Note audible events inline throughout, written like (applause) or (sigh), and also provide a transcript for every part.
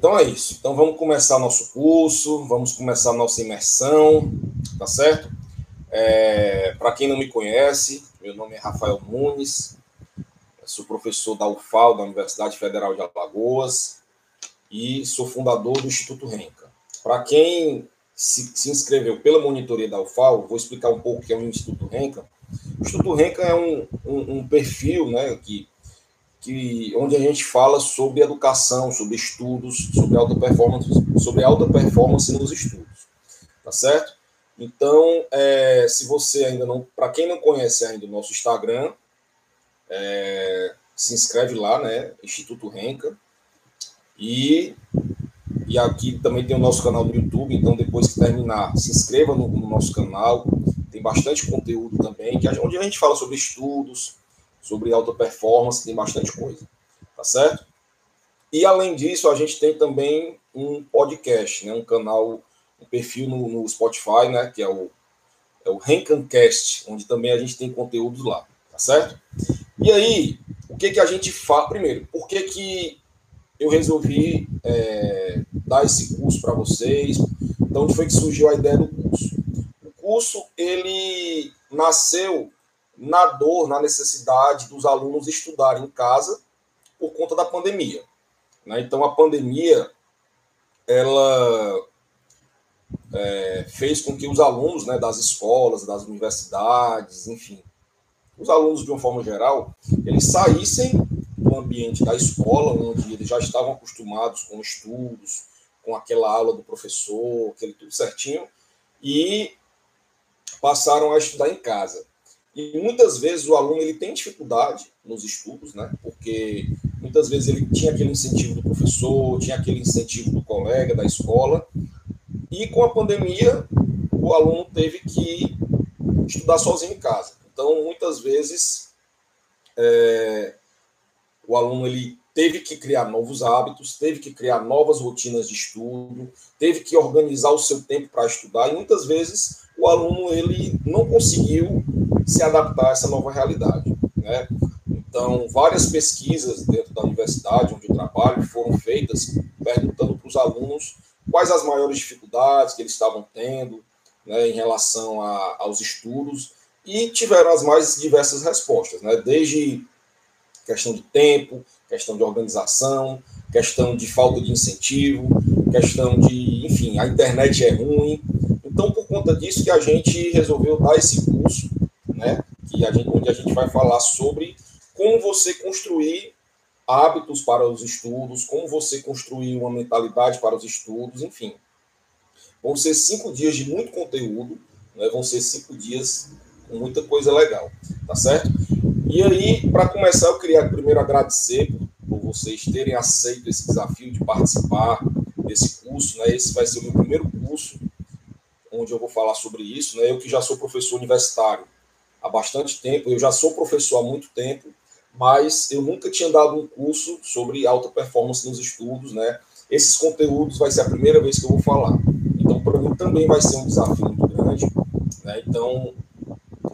Então é isso. Então vamos começar nosso curso, vamos começar nossa imersão, tá certo? É, Para quem não me conhece, meu nome é Rafael Nunes, sou professor da UFAL, da Universidade Federal de Alagoas, e sou fundador do Instituto Renca. Para quem se, se, inscreveu pela monitoria da UFAL, vou explicar um pouco o que é o Instituto Renca. O Instituto Renca é um, um, um perfil né, que, que, onde a gente fala sobre educação, sobre estudos, sobre alta performance, sobre alta performance nos estudos. Tá certo? Então, é, se você ainda não, para quem não conhece ainda o nosso Instagram, é, se inscreve lá, né? Instituto Renca. E, e aqui também tem o nosso canal no YouTube, então depois que terminar, se inscreva no, no nosso canal. Tem bastante conteúdo também, que onde a gente fala sobre estudos, sobre alta performance, tem bastante coisa. Tá certo? E além disso, a gente tem também um podcast, né? Um canal, um perfil no, no Spotify, né? Que é o, é o Rencancast, onde também a gente tem conteúdos lá, tá certo? E aí, o que que a gente faz? Primeiro, por que que eu resolvi é, dar esse curso para vocês? Então, onde foi que surgiu a ideia do curso? O curso, ele nasceu na dor, na necessidade dos alunos estudarem em casa por conta da pandemia. Né? Então, a pandemia, ela é, fez com que os alunos né, das escolas, das universidades, enfim, os alunos, de uma forma geral, eles saíssem do ambiente da escola, onde eles já estavam acostumados com estudos, com aquela aula do professor, aquele tudo certinho, e passaram a estudar em casa. E muitas vezes o aluno ele tem dificuldade nos estudos, né? Porque muitas vezes ele tinha aquele incentivo do professor, tinha aquele incentivo do colega, da escola, e com a pandemia o aluno teve que estudar sozinho em casa. Então, muitas vezes, é, o aluno ele teve que criar novos hábitos, teve que criar novas rotinas de estudo, teve que organizar o seu tempo para estudar, e muitas vezes o aluno ele não conseguiu se adaptar a essa nova realidade. Né? Então, várias pesquisas dentro da universidade onde eu trabalho foram feitas perguntando para os alunos quais as maiores dificuldades que eles estavam tendo né, em relação a, aos estudos e tiveram as mais diversas respostas, né? desde questão de tempo, questão de organização, questão de falta de incentivo, questão de, enfim, a internet é ruim. Então, por conta disso que a gente resolveu dar esse curso, né, que a gente, onde a gente vai falar sobre como você construir hábitos para os estudos, como você construir uma mentalidade para os estudos, enfim. Vão ser cinco dias de muito conteúdo, né, vão ser cinco dias muita coisa legal, tá certo? E aí, para começar, eu queria primeiro agradecer por vocês terem aceito esse desafio de participar desse curso, né? Esse vai ser o meu primeiro curso onde eu vou falar sobre isso, né? Eu que já sou professor universitário há bastante tempo, eu já sou professor há muito tempo, mas eu nunca tinha dado um curso sobre alta performance nos estudos, né? Esses conteúdos vai ser a primeira vez que eu vou falar. Então, para mim também vai ser um desafio muito grande, né? Então,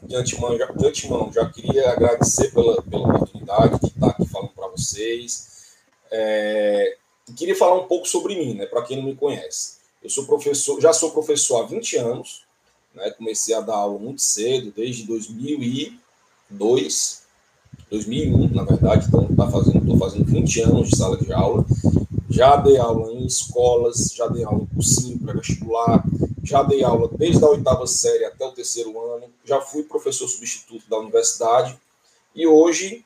de antemão, já, de antemão, já queria agradecer pela, pela oportunidade de estar aqui falando para vocês. É, queria falar um pouco sobre mim, né, para quem não me conhece. Eu sou professor, já sou professor há 20 anos, né, comecei a dar aula muito cedo, desde 2002, 2001, na verdade, então tá fazendo, estou fazendo 20 anos de sala de aula. Já dei aula em escolas, já dei aula em cursinho pré-vestibular, já dei aula desde a oitava série até o terceiro ano, já fui professor substituto da universidade e hoje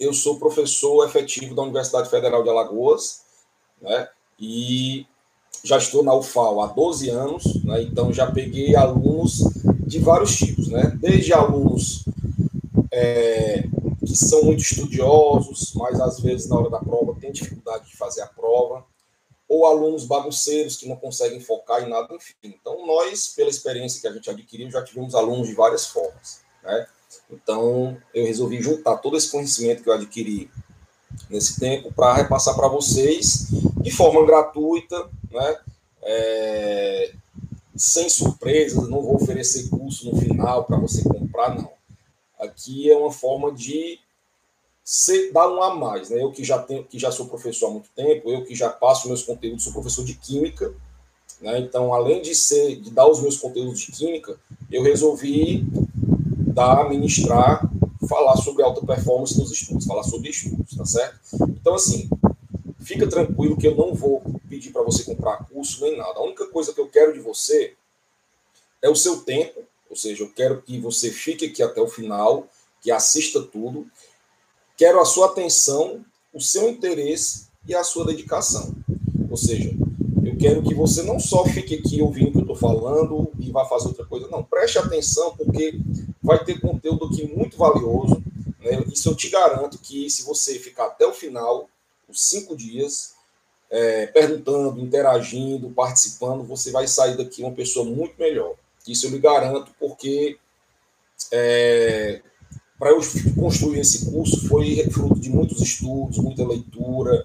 eu sou professor efetivo da Universidade Federal de Alagoas, né? E já estou na UFAL há 12 anos, né? Então já peguei alunos de vários tipos, né? Desde alunos é, que são muito estudiosos, mas às vezes na hora da prova tem dificuldade de fazer a prova, ou alunos bagunceiros que não conseguem focar em nada, enfim. Então, nós, pela experiência que a gente adquiriu, já tivemos alunos de várias formas. Né? Então, eu resolvi juntar todo esse conhecimento que eu adquiri nesse tempo para repassar para vocês de forma gratuita, né? É, sem surpresas, não vou oferecer curso no final para você comprar, não. Aqui é uma forma de ser, dar um a mais, né? Eu que já tenho, que já sou professor há muito tempo, eu que já passo meus conteúdos, sou professor de química, né? Então, além de ser, de dar os meus conteúdos de química, eu resolvi dar, ministrar, falar sobre alta performance nos estudos, falar sobre estudos, tá certo? Então, assim, fica tranquilo que eu não vou pedir para você comprar curso nem nada. A única coisa que eu quero de você é o seu tempo, ou seja, eu quero que você fique aqui até o final, que assista tudo. Quero a sua atenção, o seu interesse e a sua dedicação. Ou seja, eu quero que você não só fique aqui ouvindo o que eu estou falando e vá fazer outra coisa, não. Preste atenção, porque vai ter conteúdo aqui muito valioso. Né? Isso eu te garanto que se você ficar até o final, os cinco dias, é, perguntando, interagindo, participando, você vai sair daqui uma pessoa muito melhor. Isso eu lhe garanto, porque é, para eu construir esse curso foi fruto de muitos estudos, muita leitura,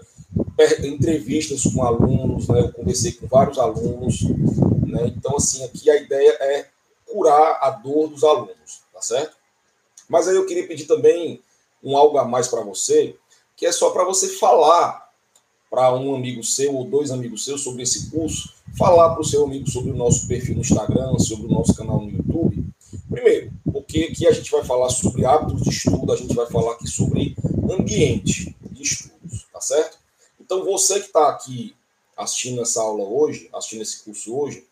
entrevistas com alunos, né? Eu conversei com vários alunos, né? Então, assim, aqui a ideia é curar a dor dos alunos, tá certo? Mas aí eu queria pedir também um algo a mais para você, que é só para você falar para um amigo seu ou dois amigos seus sobre esse curso, falar para o seu amigo sobre o nosso perfil no Instagram, sobre o nosso canal no YouTube. Primeiro, porque aqui a gente vai falar sobre hábitos de estudo, a gente vai falar aqui sobre ambiente de estudos, tá certo? Então, você que está aqui assistindo essa aula hoje, assistindo esse curso hoje,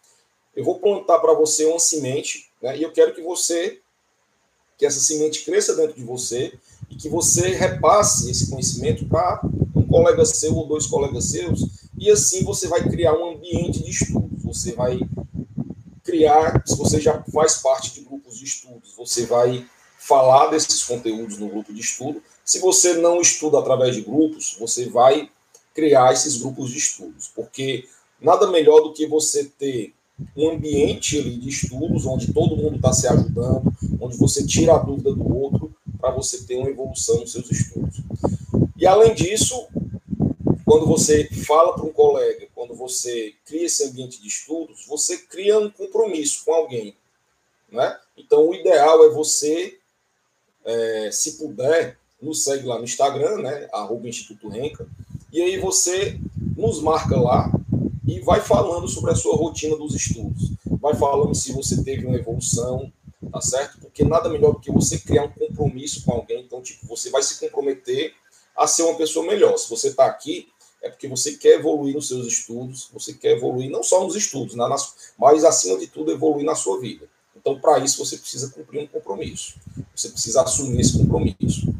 eu vou plantar para você uma semente, né? E eu quero que você, que essa semente cresça dentro de você e que você repasse esse conhecimento para um colega seu ou dois colegas seus, e assim você vai criar um ambiente de estudo. Você vai criar, se você já faz parte de grupos de estudos, você vai falar desses conteúdos no grupo de estudo. Se você não estuda através de grupos, você vai criar esses grupos de estudos, porque nada melhor do que você ter um ambiente de estudos onde todo mundo está se ajudando, onde você tira a dúvida do outro para você ter uma evolução nos seus estudos. E além disso, quando você fala para um colega, quando você cria esse ambiente de estudos, você cria um compromisso com alguém. Né? Então, o ideal é você, é, se puder, nos segue lá no Instagram, né? arroba Instituto Renca, e aí você nos marca lá e vai falando sobre a sua rotina dos estudos. Vai falando se você teve uma evolução, tá certo? Porque nada melhor do que você criar um compromisso com alguém. Então, tipo, você vai se comprometer a ser uma pessoa melhor. Se você está aqui, é porque você quer evoluir nos seus estudos, você quer evoluir não só nos estudos, né, mas acima de tudo evoluir na sua vida. Então, para isso, você precisa cumprir um compromisso. Você precisa assumir esse compromisso.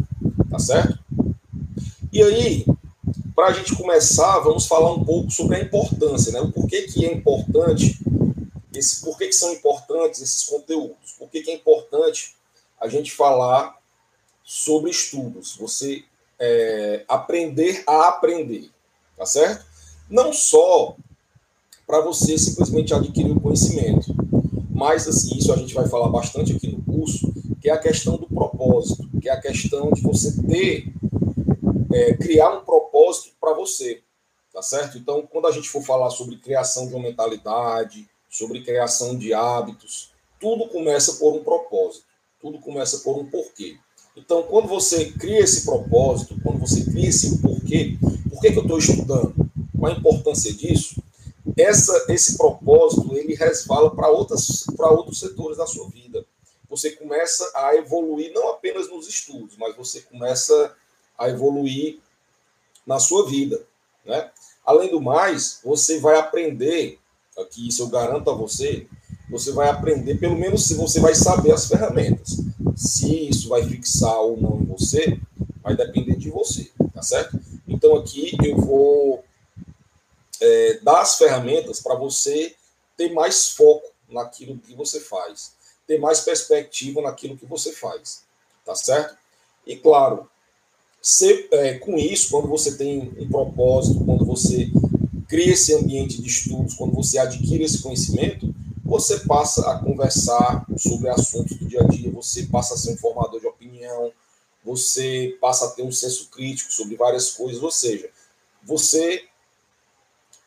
Tá certo? E aí, para a gente começar, vamos falar um pouco sobre a importância, né? O porquê que é importante, esse, por que, são importantes esses conteúdos? Por que, que é importante a gente falar sobre estudos? Você é, aprender a aprender tá certo? Não só para você simplesmente adquirir o conhecimento, mas assim, isso a gente vai falar bastante aqui no curso, que é a questão do propósito, que é a questão de você ter, é, criar um propósito para você, tá certo? Então, quando a gente for falar sobre criação de uma mentalidade, sobre criação de hábitos, tudo começa por um propósito, tudo começa por um porquê. Então, quando você cria esse propósito, quando você cria esse porquê, por que, que eu estou estudando? Qual a importância disso? Essa, esse propósito ele resvala para outros setores da sua vida. Você começa a evoluir não apenas nos estudos, mas você começa a evoluir na sua vida. Né? Além do mais, você vai aprender, aqui isso eu garanto a você, você vai aprender, pelo menos se você vai saber as ferramentas. Se isso vai fixar ou não em você, vai depender de você, tá certo? Então aqui eu vou é, dar as ferramentas para você ter mais foco naquilo que você faz, ter mais perspectiva naquilo que você faz, tá certo? E claro, é, com isso, quando você tem um propósito, quando você cria esse ambiente de estudos, quando você adquire esse conhecimento, você passa a conversar sobre assuntos do dia a dia, você passa a ser um formador de opinião, você passa a ter um senso crítico sobre várias coisas, ou seja, você está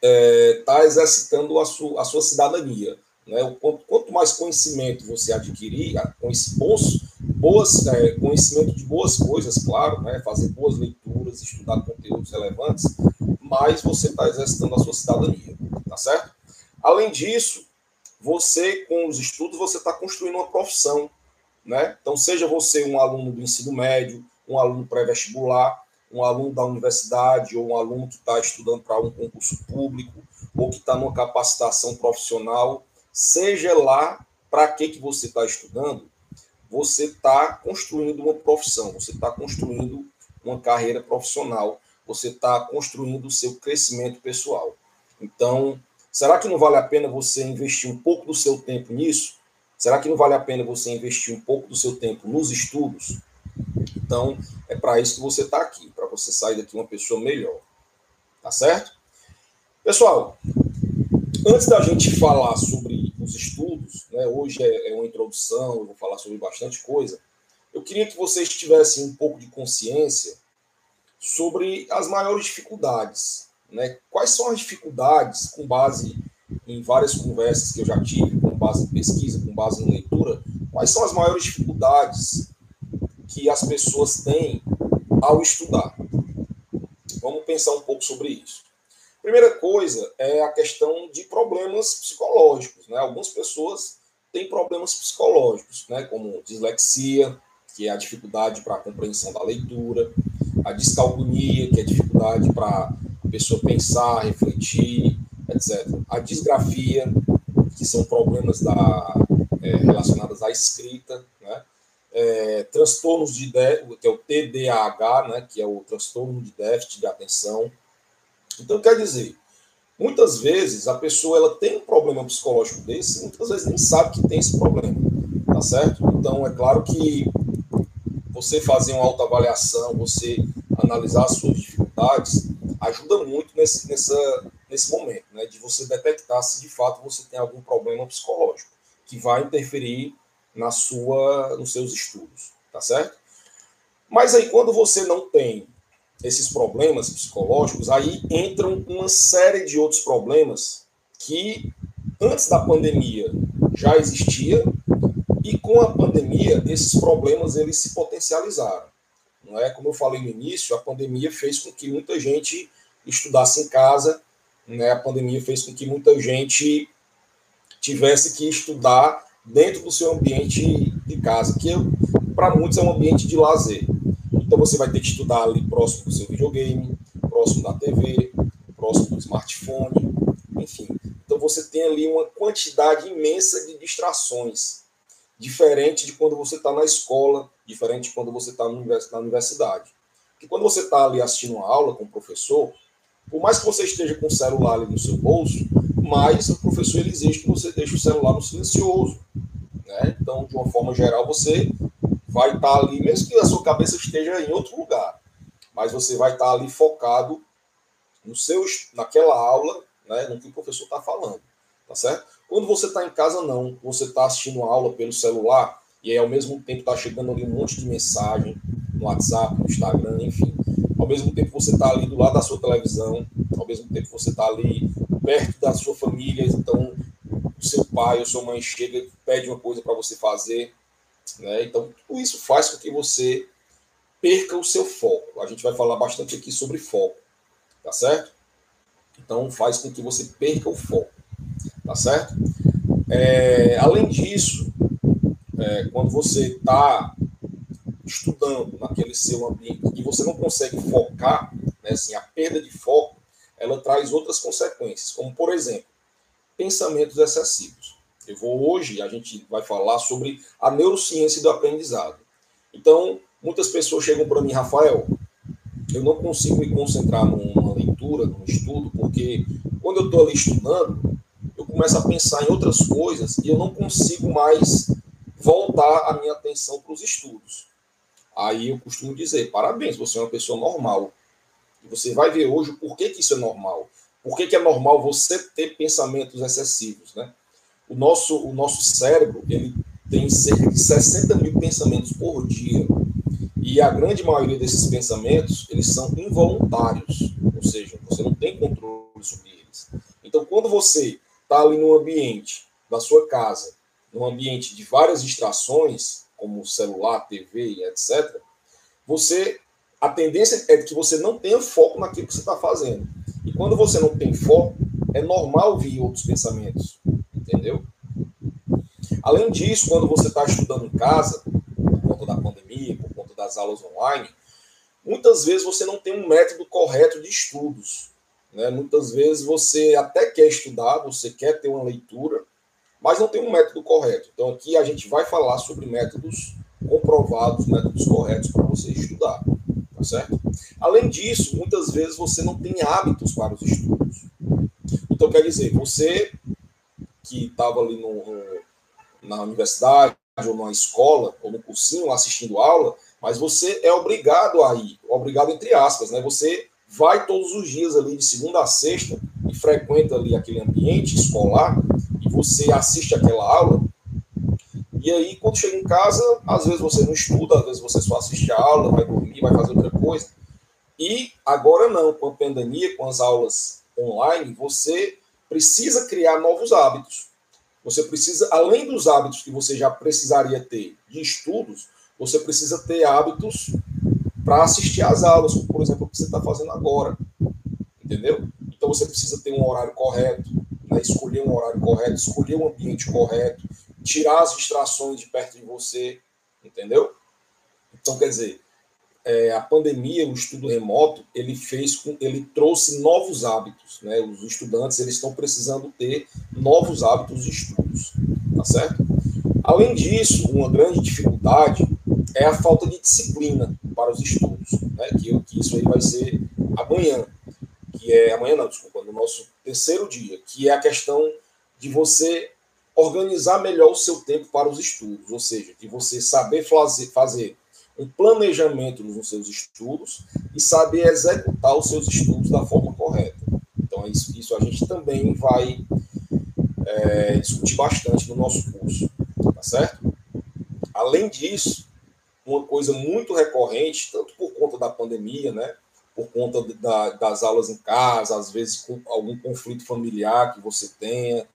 é, tá exercitando a sua, a sua cidadania. Né? Quanto, quanto, mais conhecimento você adquirir, com esse bons, boas, é, conhecimento de boas coisas, claro, né? fazer boas leituras, estudar conteúdos relevantes, mas você está exercitando a sua cidadania, tá certo? Além disso, você, com os estudos, você está construindo uma profissão, né? Então, seja você um aluno do ensino médio, um aluno pré-vestibular, um aluno da universidade ou um aluno que está estudando para um concurso público ou que está numa capacitação profissional, seja lá para que, que você está estudando, você está construindo uma profissão, você está construindo uma carreira profissional, você está construindo o seu crescimento pessoal. Então, será que não vale a pena você investir um pouco do seu tempo nisso? Será que não vale a pena você investir um pouco do seu tempo nos estudos? Então, é para isso que você está aqui, para você sair daqui uma pessoa melhor. Tá certo? Pessoal, antes da gente falar sobre os estudos, né, hoje é, é uma introdução, eu vou falar sobre bastante coisa. Eu queria que vocês tivessem um pouco de consciência sobre as maiores dificuldades. Né? Quais são as dificuldades, com base em várias conversas que eu já tive, com base em pesquisa, com base em leitura, quais são as maiores dificuldades que as pessoas têm ao estudar? Vamos pensar um pouco sobre isso. Primeira coisa é a questão de problemas psicológicos. Né? Algumas pessoas têm problemas psicológicos, né? como dislexia, que é a dificuldade para a compreensão da leitura, a discalculia, que é a dificuldade para a pessoa pensar, refletir, etc. A disgrafia, que são problemas da, é, relacionados à escrita, né? É, transtornos de que é o TDAH, né, que é o transtorno de déficit de atenção, então, quer dizer, muitas vezes a pessoa ela tem um problema psicológico desse, muitas vezes nem sabe que tem esse problema, tá certo? Então, é claro que você fazer uma autoavaliação, você analisar as suas dificuldades, ajuda muito nesse, nessa, nesse momento, né? De você detectar se de fato você tem algum problema psicológico que vai interferir na sua, nos seus estudos, tá certo? Mas aí, quando você não tem esses problemas psicológicos, aí entram uma série de outros problemas que antes da pandemia já existia e com a pandemia esses problemas eles se potencializaram. Não é como eu falei no início, a pandemia fez com que muita gente estudasse em casa, né? A pandemia fez com que muita gente tivesse que estudar dentro do seu ambiente de casa, que para muitos é um ambiente de lazer. Então você vai ter que estudar ali próximo do seu videogame, próximo da TV, próximo do smartphone, enfim. Então você tem ali uma quantidade imensa de distrações, diferente de quando você está na escola, diferente de quando você está na universidade. Porque quando você está ali assistindo uma aula com o professor, por mais que você esteja com o celular ali no seu bolso, mais o professor exige que você deixe o celular no silencioso. Né? Então, de uma forma geral, você vai estar tá ali, mesmo que a sua cabeça esteja em outro lugar, mas você vai estar tá ali focado no seu, naquela aula, né, no que o professor está falando, tá certo? Quando você está em casa, não. Você está assistindo a aula pelo celular e aí ao mesmo tempo está chegando ali um monte de mensagem no WhatsApp, no Instagram, enfim. Ao mesmo tempo você está ali do lado da sua televisão, ao mesmo tempo você está ali perto da sua família, então o seu pai ou sua mãe chega e pede uma coisa para você fazer, né? Então, tudo isso faz com que você perca o seu foco. A gente vai falar bastante aqui sobre foco, tá certo? Então, faz com que você perca o foco, tá certo? É, além disso, é, quando você está estudando naquele seu ambiente e você não consegue focar, né, assim, a perda de foco, ela traz outras consequências, como, por exemplo, pensamentos excessivos. Eu vou hoje, a gente vai falar sobre a neurociência do aprendizado. Então, muitas pessoas chegam para mim, Rafael, eu não consigo me concentrar numa leitura, num estudo, porque quando eu estou ali estudando, eu começo a pensar em outras coisas e eu não consigo mais voltar a minha atenção para os estudos. Aí eu costumo dizer, parabéns, você é uma pessoa normal. E você vai ver hoje por que, isso é normal. Por que, que é normal você ter pensamentos excessivos, né? O nosso, o nosso cérebro ele tem cerca de 60 mil pensamentos por dia. E a grande maioria desses pensamentos, eles são involuntários, ou seja, você não tem controle sobre eles. Então, quando você está ali no ambiente da sua casa, num ambiente de várias distrações, como celular, TV e etc., você a tendência é que você não tenha foco naquilo que você está fazendo. E quando você não tem foco, é normal vir outros pensamentos, entendeu? Além disso, quando você está estudando em casa, por conta da pandemia, por conta das aulas online, muitas vezes você não tem um método correto de estudos. Né? Muitas vezes você até quer estudar, você quer ter uma leitura, mas não tem um método correto. Então aqui a gente vai falar sobre métodos comprovados, métodos corretos para você estudar, tá certo? Além disso, muitas vezes você não tem hábitos para os estudos. Então quer dizer, você que estava ali no, no, na universidade ou na escola ou no cursinho assistindo aula, mas você é obrigado a ir, obrigado entre aspas, né? Você vai todos os dias ali de segunda a sexta e frequenta ali aquele ambiente escolar e você assiste aquela aula. E aí, quando chega em casa, às vezes você não estuda, às vezes você só assiste a aula, vai dormir, vai fazer outra coisa. E agora não, com a pandemia, com as aulas online, você precisa criar novos hábitos. Você precisa, além dos hábitos que você já precisaria ter de estudos, você precisa ter hábitos para assistir às aulas, como, por exemplo, o que você está fazendo agora. Entendeu? Então você precisa ter um horário correto, né? escolher um horário correto, escolher um ambiente correto, tirar as distrações de perto de você, entendeu? Então, quer dizer, é, a pandemia, o estudo remoto, ele fez com, ele trouxe novos hábitos, né? Os estudantes eles estão precisando ter novos hábitos de estudos, tá certo? Além disso, uma grande dificuldade é a falta de disciplina para os estudos, né? Que, que isso aí vai ser amanhã, que é amanhã não, desculpa, no nosso terceiro dia, que é a questão de você organizar melhor o seu tempo para os estudos, ou seja, de você saber fazer, fazer um planejamento nos seus estudos e saber executar os seus estudos da forma correta. Então, isso, isso a gente também vai é, discutir bastante no nosso curso, tá certo? Além disso, uma coisa muito recorrente, tanto por conta da pandemia, né, por conta da, das aulas em casa, às vezes com algum conflito familiar que você tenha,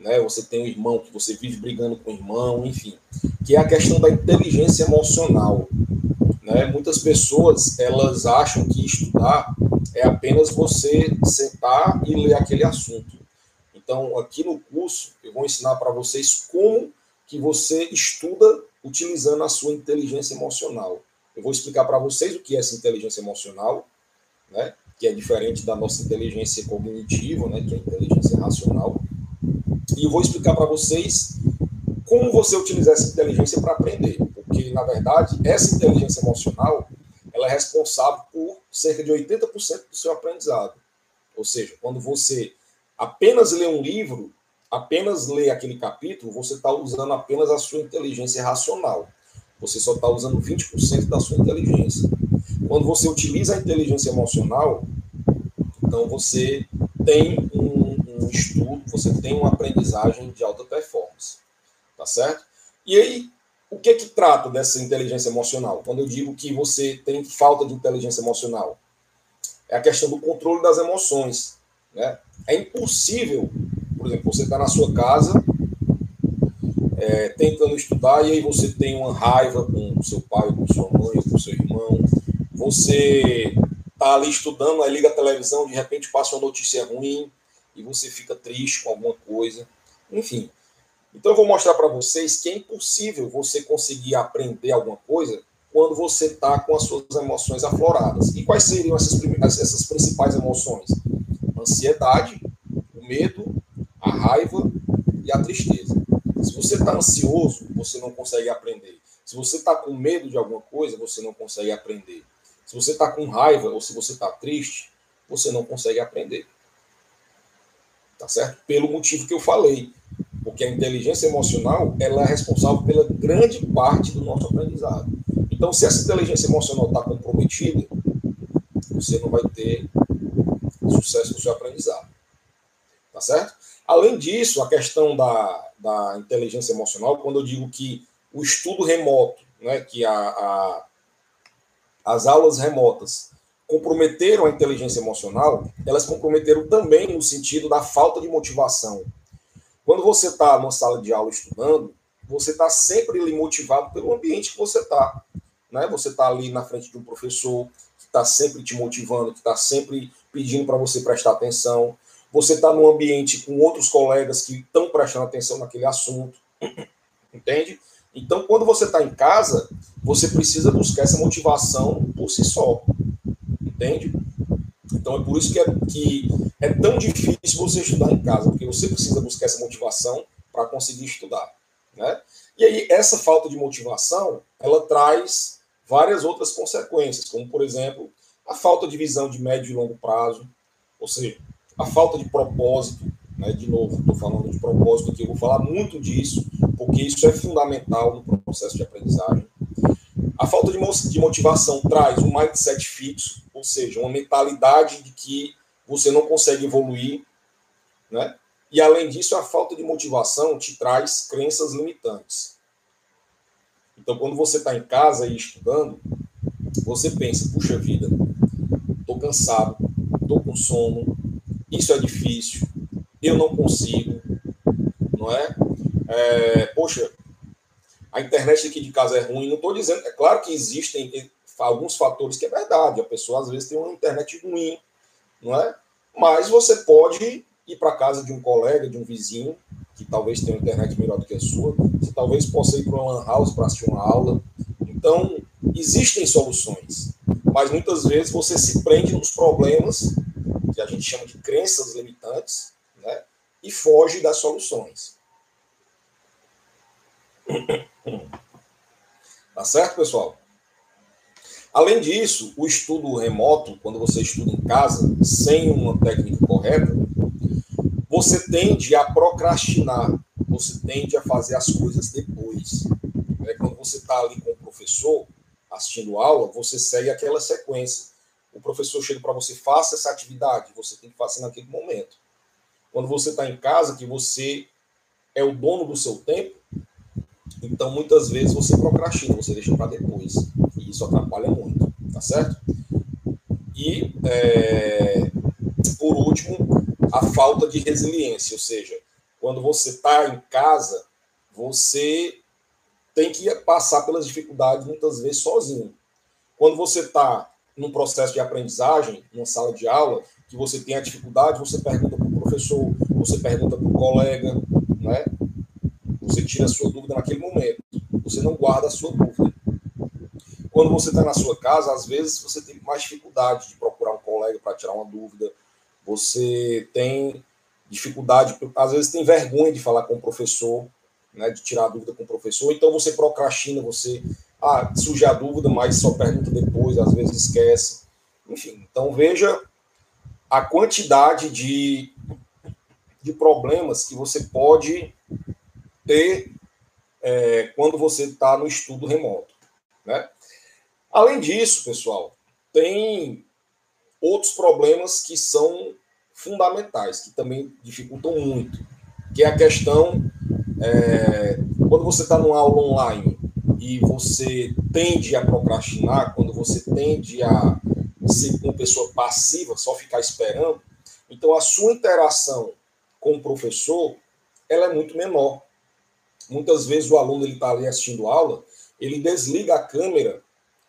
né, você tem um irmão que você vive brigando com o irmão, enfim, que é a questão da inteligência emocional. Né? Muitas pessoas elas acham que estudar é apenas você sentar e ler aquele assunto. Então, aqui no curso, eu vou ensinar para vocês como que você estuda utilizando a sua inteligência emocional. Eu vou explicar para vocês o que é essa inteligência emocional, né? que é diferente da nossa inteligência cognitiva, né? que é a inteligência racional. E eu vou explicar para vocês como você utilizar essa inteligência para aprender, porque na verdade essa inteligência emocional ela é responsável por cerca de 80% do seu aprendizado. Ou seja, quando você apenas lê um livro, apenas lê aquele capítulo, você está usando apenas a sua inteligência racional. Você só está usando 20% da sua inteligência. Quando você utiliza a inteligência emocional, então você tem estudo, você tem uma aprendizagem de alta performance tá certo? E aí, o que que trata dessa inteligência emocional? Quando eu digo que você tem falta de inteligência emocional, é a questão do controle das emoções, né? É impossível, por exemplo, você está na sua casa é, tentando estudar e aí você tem uma raiva com seu pai, com sua mãe, com seu irmão, você está ali estudando, aí liga a televisão, de repente passa uma notícia ruim e você fica triste com alguma coisa, enfim. Então, eu vou mostrar para vocês que é impossível você conseguir aprender alguma coisa quando você está com as suas emoções afloradas. E quais seriam essas, essas principais emoções? ansiedade, o medo, a raiva e a tristeza. Se você está ansioso, você não consegue aprender. Se você está com medo de alguma coisa, você não consegue aprender. Se você está com raiva ou se você está triste, você não consegue aprender. Tá certo? Pelo motivo que eu falei porque a inteligência emocional ela é responsável pela grande parte do nosso aprendizado. Então, se essa inteligência emocional está comprometida, você não vai ter sucesso no seu aprendizado. Tá certo? Além disso, a questão da, da inteligência emocional, quando eu digo que o estudo remoto, né, que a, a, as aulas remotas comprometeram a inteligência emocional, elas comprometeram também no sentido da falta de motivação, quando você está numa sala de aula estudando, você está sempre ali motivado pelo ambiente que você está. Né? Você está ali na frente de um professor que está sempre te motivando, que está sempre pedindo para você prestar atenção. Você está num ambiente com outros colegas que estão prestando atenção naquele assunto. (clears throat) Entende? Então, quando você está em casa, você precisa buscar essa motivação por si só. Entende? Então, é por isso que é, que é tão difícil você estudar em casa, porque você precisa buscar essa motivação para conseguir estudar. Né? E aí, essa falta de motivação, ela traz várias outras consequências, como, por exemplo, a falta de visão de médio e longo prazo, ou seja, a falta de propósito, né? de novo, estou falando de propósito aqui, eu vou falar muito disso, porque isso é fundamental no processo de aprendizagem. A falta de motivação traz um mindset fixo, ou seja, uma mentalidade de que você não consegue evoluir, né? E além disso, a falta de motivação te traz crenças limitantes. Então, quando você está em casa e estudando, você pensa: puxa vida, estou cansado, estou com sono, isso é difícil, eu não consigo, não é? é poxa, a internet aqui de casa é ruim. Não estou dizendo, é claro que existem alguns fatores que é verdade. A pessoa às vezes tem uma internet ruim, não é? Mas você pode ir para casa de um colega, de um vizinho, que talvez tenha uma internet melhor do que a sua. Você talvez possa ir para uma lan house para assistir uma aula. Então, existem soluções. Mas muitas vezes você se prende nos problemas, que a gente chama de crenças limitantes, né? e foge das soluções. Tá certo, pessoal? Além disso, o estudo remoto, quando você estuda em casa, sem uma técnica correta, você tende a procrastinar, você tende a fazer as coisas depois. É, quando você está ali com o professor, assistindo aula, você segue aquela sequência. O professor chega para você, faça essa atividade, você tem que fazer naquele momento. Quando você está em casa, que você é o dono do seu tempo, então, muitas vezes você procrastina, você deixa para depois. E isso atrapalha muito, tá certo? E, é, por último, a falta de resiliência, ou seja, quando você está em casa, você tem que passar pelas dificuldades muitas vezes sozinho. Quando você está num processo de aprendizagem, numa sala de aula, que você tem a dificuldade, você pergunta para o professor, você pergunta para o colega, né? Você tira a sua dúvida naquele momento. Você não guarda a sua dúvida. Quando você está na sua casa, às vezes você tem mais dificuldade de procurar um colega para tirar uma dúvida. Você tem dificuldade, às vezes tem vergonha de falar com o professor, né, de tirar a dúvida com o professor. Então você procrastina, você ah, surge a dúvida, mas só pergunta depois, às vezes esquece. Enfim, então veja a quantidade de, de problemas que você pode ter é, quando você está no estudo remoto. Né? Além disso, pessoal, tem outros problemas que são fundamentais, que também dificultam muito, que é a questão é, quando você está numa aula online e você tende a procrastinar, quando você tende a ser uma pessoa passiva, só ficar esperando, então a sua interação com o professor ela é muito menor. Muitas vezes o aluno ele está ali assistindo aula, ele desliga a câmera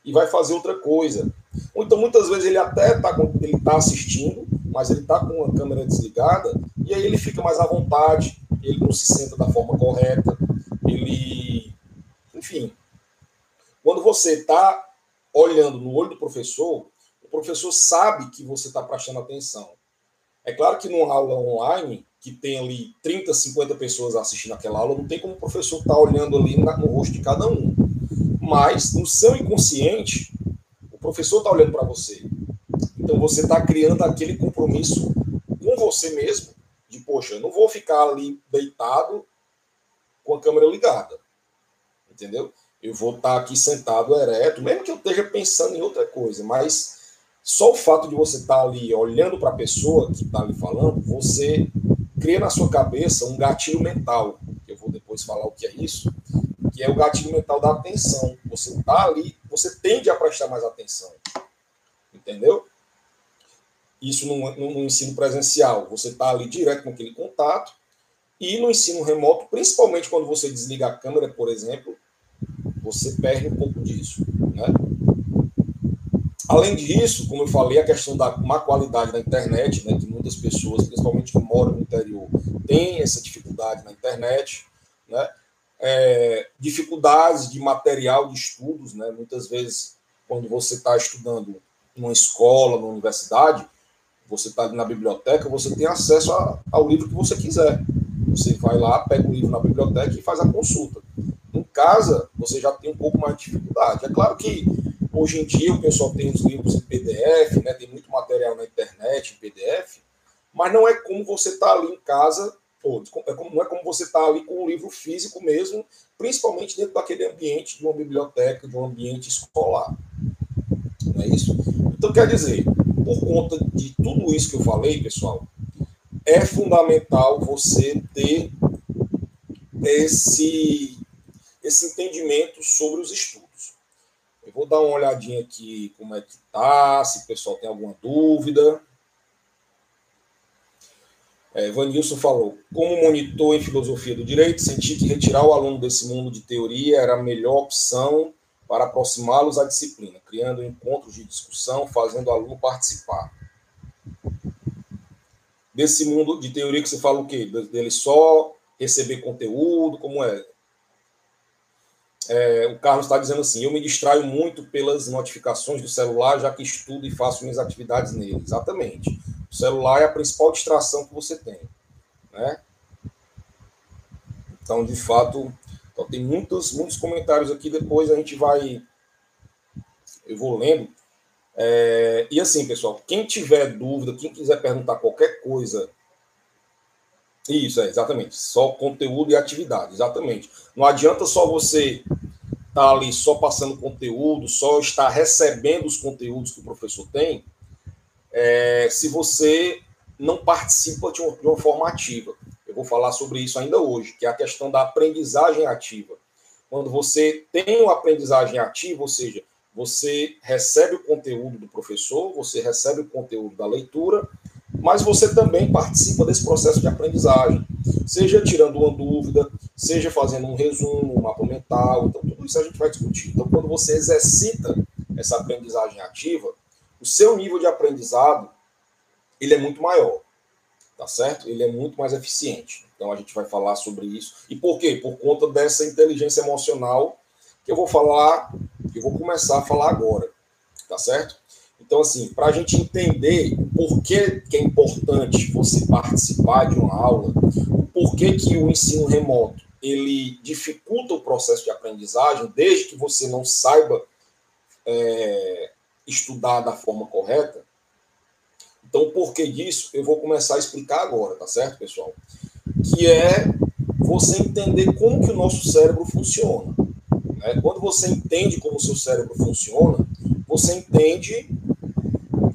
e vai fazer outra coisa. Ou então muitas vezes ele até está ele tá assistindo, mas ele está com a câmera desligada e aí ele fica mais à vontade, ele não se senta da forma correta, ele, enfim. Quando você está olhando no olho do professor, o professor sabe que você está prestando atenção. É claro que numa aula online que tem ali 30, 50 pessoas assistindo aquela aula, não tem como o professor estar tá olhando ali no rosto de cada um. Mas no seu inconsciente, o professor está olhando para você. Então você está criando aquele compromisso com você mesmo, de poxa, eu não vou ficar ali deitado com a câmera ligada. Entendeu? Eu vou estar tá aqui sentado ereto, mesmo que eu esteja pensando em outra coisa, mas só o fato de você estar tá ali olhando para a pessoa que está ali falando, você cria na sua cabeça um gatilho mental, eu vou depois falar o que é isso, que é o gatilho mental da atenção. Você está ali, você tende a prestar mais atenção. Entendeu? Isso no, no, no ensino presencial. Você está ali direto com aquele contato E no ensino remoto, principalmente quando você desliga a câmera, por exemplo, você perde um pouco disso. Né? Além disso, como eu falei, a questão da má qualidade da internet, né, que muitas pessoas, principalmente que moram no interior, têm essa dificuldade na internet, né? É, dificuldades de material de estudos, né? Muitas vezes, quando você está estudando numa escola, numa universidade, você está na biblioteca, você tem acesso a, ao livro que você quiser. Você vai lá, pega o livro na biblioteca e faz a consulta. Em casa, você já tem um pouco mais de dificuldade. É claro que hoje em dia o pessoal tem os livros em PDF, né? tem muito material na internet em PDF, mas não é como você está ali em casa, ou é como, não é como você está ali com um livro físico mesmo, principalmente dentro daquele ambiente de uma biblioteca, de um ambiente escolar. Não é isso? Então, quer dizer, por conta de tudo isso que eu falei, pessoal, é fundamental você ter esse, esse entendimento sobre os estudos. Vou dar uma olhadinha aqui como é que tá, se o pessoal tem alguma dúvida. É, Vanilson falou: como monitor em filosofia do direito, senti que retirar o aluno desse mundo de teoria era a melhor opção para aproximá-los à disciplina, criando encontros de discussão, fazendo o aluno participar. Desse mundo de teoria que você fala o quê? Dele só receber conteúdo, como é? É o Carlos está dizendo assim: eu me distraio muito pelas notificações do celular, já que estudo e faço minhas atividades nele. Exatamente. O celular é a principal distração que você tem. Né? Então, de fato, então, tem muitos, muitos comentários aqui, depois a gente vai. Eu vou lendo. É, e assim, pessoal, quem tiver dúvida, quem quiser perguntar qualquer coisa. Isso, é, exatamente. Só conteúdo e atividade, exatamente. Não adianta só você estar tá ali só passando conteúdo, só estar recebendo os conteúdos que o professor tem, é, se você não participa de uma, de uma forma ativa. Eu vou falar sobre isso ainda hoje, que é a questão da aprendizagem ativa. Quando você tem uma aprendizagem ativa, ou seja, você recebe o conteúdo do professor, você recebe o conteúdo da leitura, mas você também participa desse processo de aprendizagem, seja tirando uma dúvida, seja fazendo um resumo, um mapa mental, então tudo isso a gente vai discutir. Então, quando você exercita essa aprendizagem ativa, o seu nível de aprendizado ele é muito maior tá certo? Ele é muito mais eficiente. Então a gente vai falar sobre isso. E por quê? Por conta dessa inteligência emocional que eu vou falar, que eu vou começar a falar agora, tá certo? Então, assim, para a gente entender o porquê que é importante você participar de uma aula, o porquê que o ensino remoto ele dificulta o processo de aprendizagem, desde que você não saiba é, estudar da forma correta, então, o porquê disso, eu vou começar a explicar agora, tá certo, pessoal? Que é você entender como que o nosso cérebro funciona. Né? Quando você entende como o seu cérebro funciona, você entende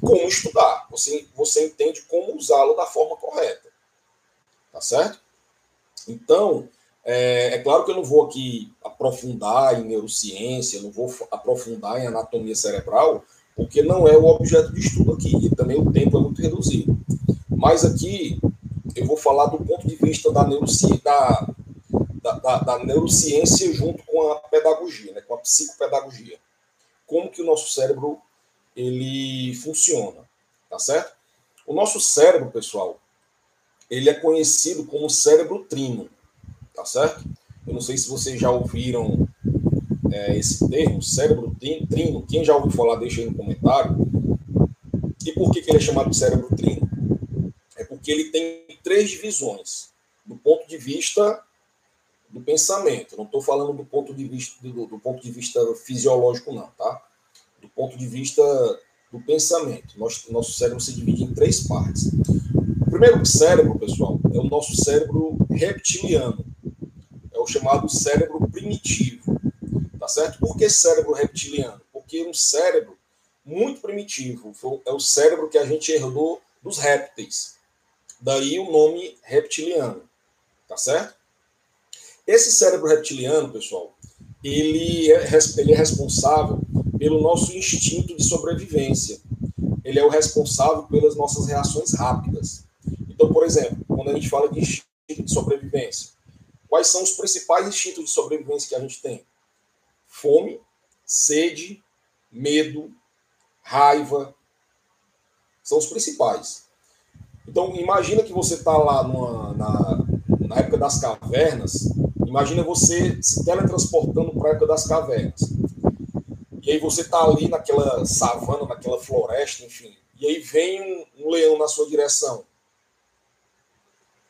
como estudar, você, você entende como usá-lo da forma correta. Tá certo? Então, é, é, claro que eu não vou aqui aprofundar em neurociência, não vou aprofundar em anatomia cerebral, porque não é o objeto de estudo aqui, e também o tempo é muito reduzido. Mas aqui eu vou falar do ponto de vista da neurociência, da, da, da, da neurociência junto com a pedagogia, né, com a psicopedagogia. Como que o nosso cérebro ele funciona, tá certo? O nosso cérebro, pessoal, ele é conhecido como cérebro trino, tá certo? Eu não sei se vocês já ouviram é, esse termo, cérebro trino. Quem já ouviu falar, deixa aí no comentário. E por que, que ele é chamado de cérebro trino? É porque ele tem três divisões, do ponto de vista do pensamento. Não estou falando do ponto de vista do, do, ponto de vista fisiológico, não, tá? Do ponto de vista do pensamento. Nosso, nosso cérebro se divide em três partes. O primeiro cérebro, pessoal, é o nosso cérebro reptiliano. É o chamado cérebro primitivo. Tá certo? Por que cérebro reptiliano? Porque um cérebro muito primitivo. É o cérebro que a gente herdou dos répteis. Daí o nome reptiliano. Tá certo? Esse cérebro reptiliano, pessoal, ele é, ele é responsável pelo nosso instinto de sobrevivência. Ele é o responsável pelas nossas reações rápidas. Então, por exemplo, quando a gente fala de instinto de sobrevivência. Quais são os principais instintos de sobrevivência que a gente tem? Fome, sede, medo, raiva. São os principais. Então, imagina que você está lá numa, na, na época das cavernas. Imagina você se teletransportando para a época das cavernas. E aí você está ali naquela savana, naquela floresta, enfim. E aí vem um, um leão na sua direção.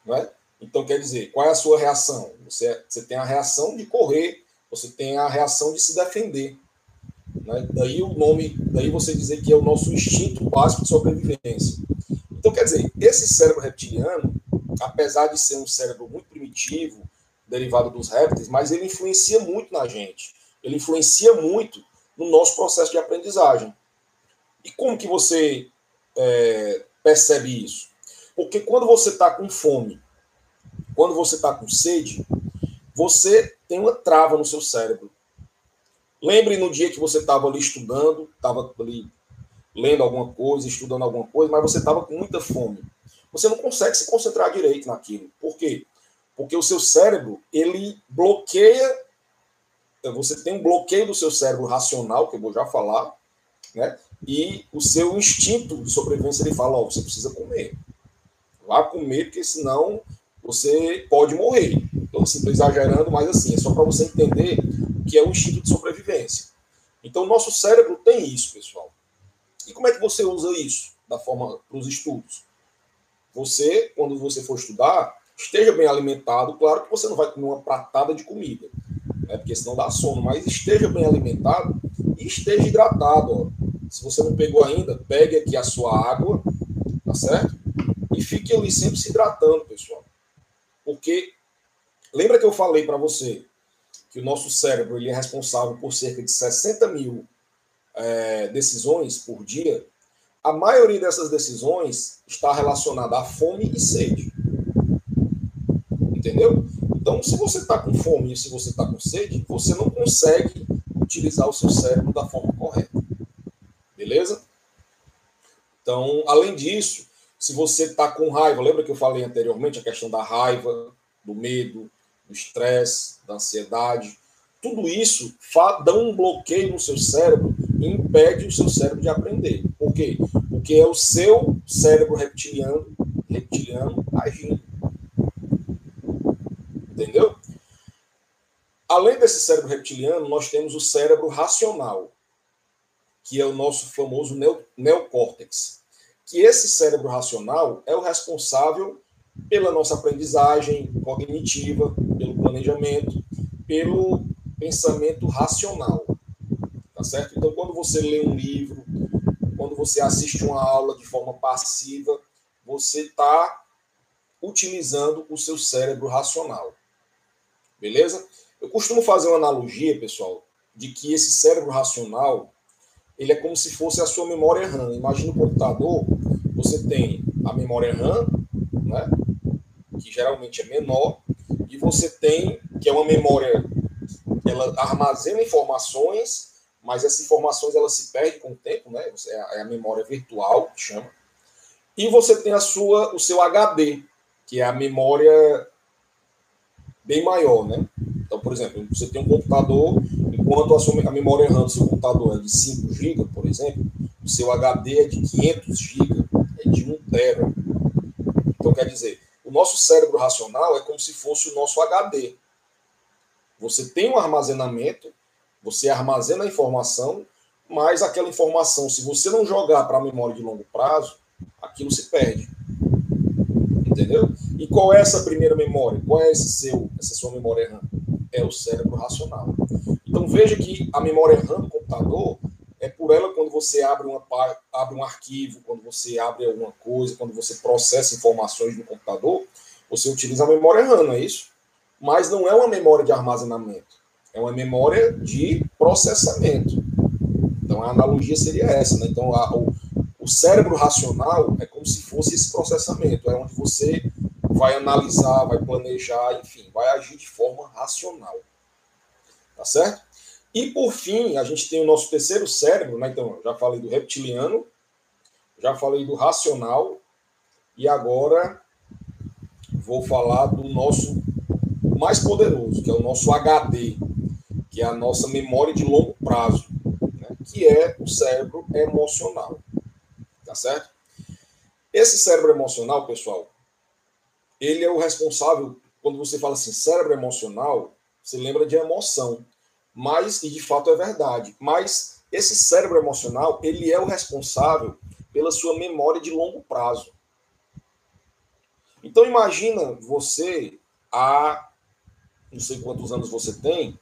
Não é? Então, quer dizer, qual é a sua reação? Você, você tem a reação de correr, você tem a reação de se defender. Né? Daí o nome, daí você dizer que é o nosso instinto básico de sobrevivência. Então, quer dizer, esse cérebro reptiliano, apesar de ser um cérebro muito primitivo, derivado dos répteis, mas ele influencia muito na gente. Ele influencia muito no nosso processo de aprendizagem. E como que você é, percebe isso? Porque quando você está com fome, quando você está com sede, você tem uma trava no seu cérebro. Lembre no dia que você estava ali estudando, estava ali lendo alguma coisa, estudando alguma coisa, mas você estava com muita fome. Você não consegue se concentrar direito naquilo. Por quê? Porque o seu cérebro, ele bloqueia, você tem um bloqueio do seu cérebro racional, que eu vou já falar, né? E o seu instinto de sobrevivência, ele fala, ó, oh, você precisa comer. Vá comer, porque senão você pode morrer. Então, assim, estou exagerando, mas assim, é só para você entender o que é o instinto de sobrevivência. Então, o nosso cérebro tem isso, pessoal. E como é que você usa isso da forma para os estudos? Você, quando você for estudar, esteja bem alimentado. Claro que você não vai comer uma pratada de comida, né, porque senão dá sono, mas esteja bem alimentado e esteja hidratado. Ó. Se você não pegou ainda, pegue aqui a sua água, tá certo? E fique ali sempre se hidratando, pessoal. Porque lembra que eu falei para você que o nosso cérebro ele é responsável por cerca de 60 mil é, decisões por dia? A maioria dessas decisões está relacionada à fome e sede. Entendeu? Então, se você está com fome e se você está com sede, você não consegue utilizar o seu cérebro da forma correta. Beleza? Então, além disso, se você está com raiva, lembra que eu falei anteriormente a questão da raiva, do medo, do estresse, da ansiedade, tudo isso dá um bloqueio no seu cérebro e impede o seu cérebro de aprender. Por quê? Porque é o seu cérebro reptiliano, reptiliano agindo. Entendeu? Além desse cérebro reptiliano, nós temos o cérebro racional, que é o nosso famoso neocórtex que esse cérebro racional é o responsável pela nossa aprendizagem cognitiva, pelo planejamento, pelo pensamento racional. Tá certo? Então, quando você lê um livro, quando você assiste uma aula de forma passiva, você está utilizando o seu cérebro racional. Beleza? Eu costumo fazer uma analogia, pessoal, de que esse cérebro racional ele é como se fosse a sua memória RAM. Imagina o computador, você tem a memória RAM, né, que geralmente é menor, e você tem, que é uma memória, ela armazena informações, mas essas informações ela se perde com o tempo, né, é a, é a memória virtual, que chama. E você tem a sua, o seu HD, que é a memória bem maior, né? Então, por exemplo, você tem um computador, enquanto a, sua, a memória RAM do seu computador é de 5 GB, por exemplo, o seu HD é de 500 GB, é de 1 TB. Então, quer dizer, o nosso cérebro racional é como se fosse o nosso HD. Você tem um armazenamento, você armazena a informação, mas aquela informação, se você não jogar para a memória de longo prazo, aquilo se perde. Entendeu? E qual é essa primeira memória? Qual é esse seu, essa sua memória RAM? É o cérebro racional. Então veja que a memória RAM do computador é por ela quando você abre, uma, abre um arquivo, quando você abre alguma coisa, quando você processa informações no computador, você utiliza a memória RAM, não é isso? Mas não é uma memória de armazenamento, é uma memória de processamento. Então a analogia seria essa, né? Então a, o, o cérebro racional é como se fosse esse processamento, é onde você vai analisar, vai planejar, enfim, vai agir de forma racional. Tá certo? E por fim, a gente tem o nosso terceiro cérebro, né? Então, já falei do reptiliano, já falei do racional, e agora vou falar do nosso mais poderoso, que é o nosso HD, que é a nossa memória de longo prazo, né? que é o cérebro emocional. Tá certo? Esse cérebro emocional, pessoal, ele é o responsável, quando você fala assim, cérebro emocional, você lembra de emoção. Mas, e de fato é verdade, mas esse cérebro emocional, ele é o responsável pela sua memória de longo prazo. Então imagina você há não sei quantos anos você tem,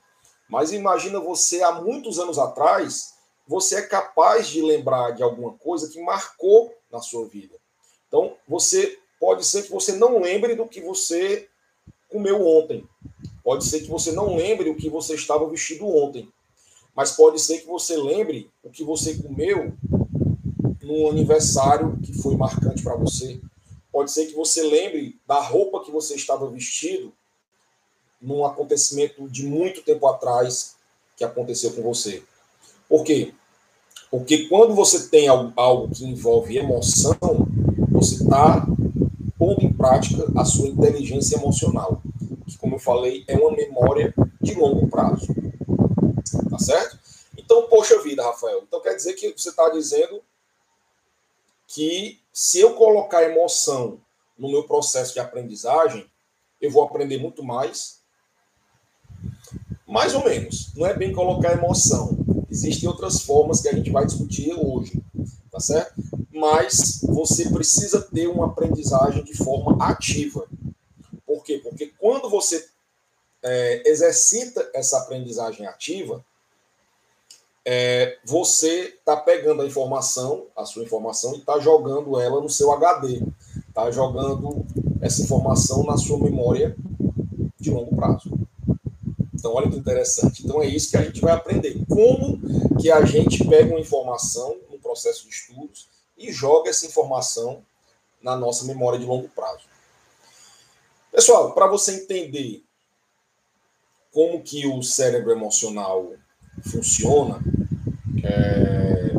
mas imagina você há muitos anos atrás, você é capaz de lembrar de alguma coisa que marcou na sua vida. Então, você pode ser que você não lembre do que você comeu ontem. Pode ser que você não lembre o que você estava vestido ontem. Mas pode ser que você lembre o que você comeu no aniversário que foi marcante para você. Pode ser que você lembre da roupa que você estava vestido num acontecimento de muito tempo atrás que aconteceu com você. Por quê? Porque quando você tem algo que envolve emoção, você está pondo em prática a sua inteligência emocional, que, como eu falei, é uma memória de longo prazo. Tá certo? Então, poxa vida, Rafael. Então quer dizer que você está dizendo que se eu colocar emoção no meu processo de aprendizagem, eu vou aprender muito mais. Mais ou menos. Não é bem colocar emoção. Existem outras formas que a gente vai discutir hoje, tá certo? Mas você precisa ter uma aprendizagem de forma ativa. Por quê? Porque quando você é, exercita essa aprendizagem ativa, é, você está pegando a informação, a sua informação, e está jogando ela no seu HD, está jogando essa informação na sua memória de longo prazo. Então, olha que interessante. Então, é isso que a gente vai aprender. Como que a gente pega uma informação processo de estudos e joga essa informação na nossa memória de longo prazo. Pessoal, para você entender como que o cérebro emocional funciona, é,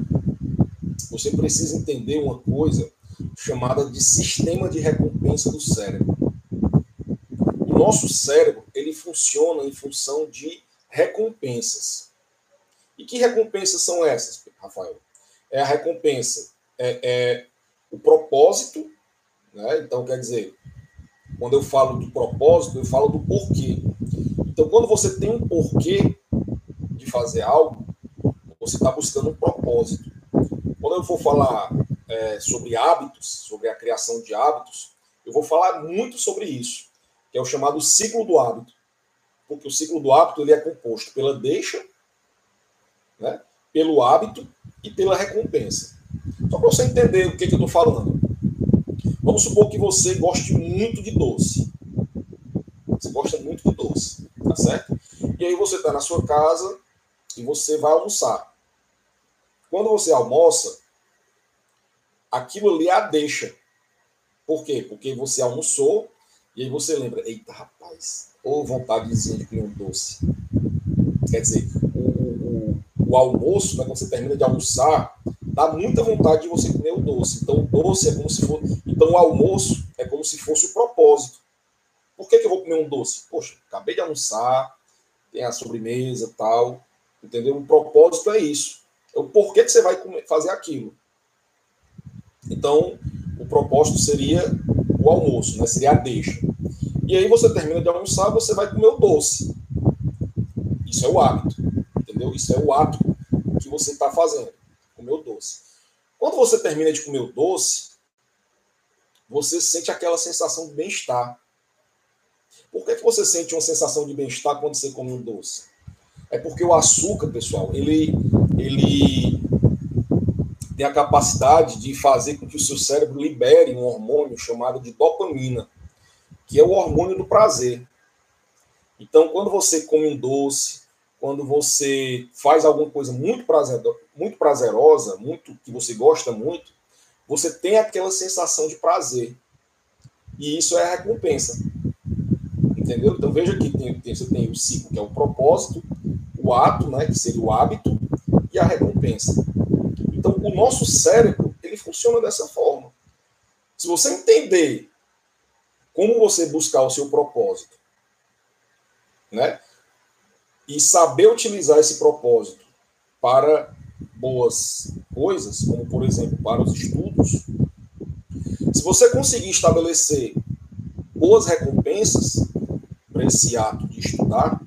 você precisa entender uma coisa chamada de sistema de recompensa do cérebro. O nosso cérebro ele funciona em função de recompensas. E que recompensas são essas, Rafael? É a recompensa, é, é o propósito, né? então quer dizer, quando eu falo do propósito, eu falo do porquê. Então, quando você tem um porquê de fazer algo, você está buscando um propósito. Quando eu for falar é, sobre hábitos, sobre a criação de hábitos, eu vou falar muito sobre isso, que é o chamado ciclo do hábito. Porque o ciclo do hábito ele é composto pela deixa, né, pelo hábito e pela recompensa. Só para você entender o que, que eu estou falando. Vamos supor que você goste muito de doce. Você gosta muito de doce, tá certo? E aí você está na sua casa e você vai almoçar. Quando você almoça, aquilo ali a deixa. Por quê? Porque você almoçou e aí você lembra, eita rapaz, ou vontade de comer um doce. Quer dizer, o, almoço, né, quando você termina de almoçar, dá muita vontade de você comer o doce. Então o doce é como se fosse. Então o almoço é como se fosse o propósito. Por que, que eu vou comer um doce? Poxa, acabei de almoçar, tem a sobremesa tal. Entendeu? O propósito é isso. É o porquê que você vai comer, fazer aquilo. Então, o propósito seria o almoço, né? Seria a deixa. E aí você termina de almoçar, você vai comer o doce. Isso é o hábito, entendeu? Isso é o ato que você está fazendo, comer o doce. Quando você termina de comer o doce, você sente aquela sensação de bem-estar. Por que, que você sente uma sensação de bem-estar quando você come um doce? É porque o açúcar, pessoal, ele, ele tem a capacidade de fazer com que o seu cérebro libere um hormônio chamado de dopamina, que é o hormônio do prazer. Então, quando você come um doce, quando você faz alguma coisa muito, prazerosa, muito prazerosa, muito que você gosta muito, você tem aquela sensação de prazer. E isso é a recompensa. Entendeu? Então veja que tem, tem, você tem o ciclo, que é o propósito, o ato, né, que seria o hábito, e a recompensa. Então, o nosso cérebro, ele funciona dessa forma. Se você entender como você buscar o seu propósito, né? E saber utilizar esse propósito para boas coisas, como por exemplo para os estudos, se você conseguir estabelecer boas recompensas para esse ato de estudar,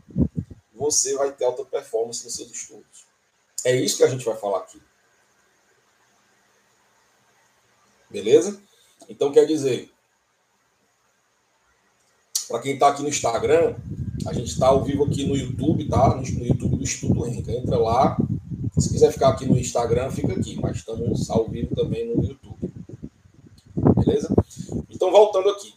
você vai ter alta performance nos seus estudos. É isso que a gente vai falar aqui. Beleza? Então quer dizer, para quem está aqui no Instagram, a gente está ao vivo aqui no YouTube, tá? No YouTube do Instituto Renca. Entra lá. Se quiser ficar aqui no Instagram, fica aqui. Mas estamos ao vivo também no YouTube. Beleza? Então, voltando aqui.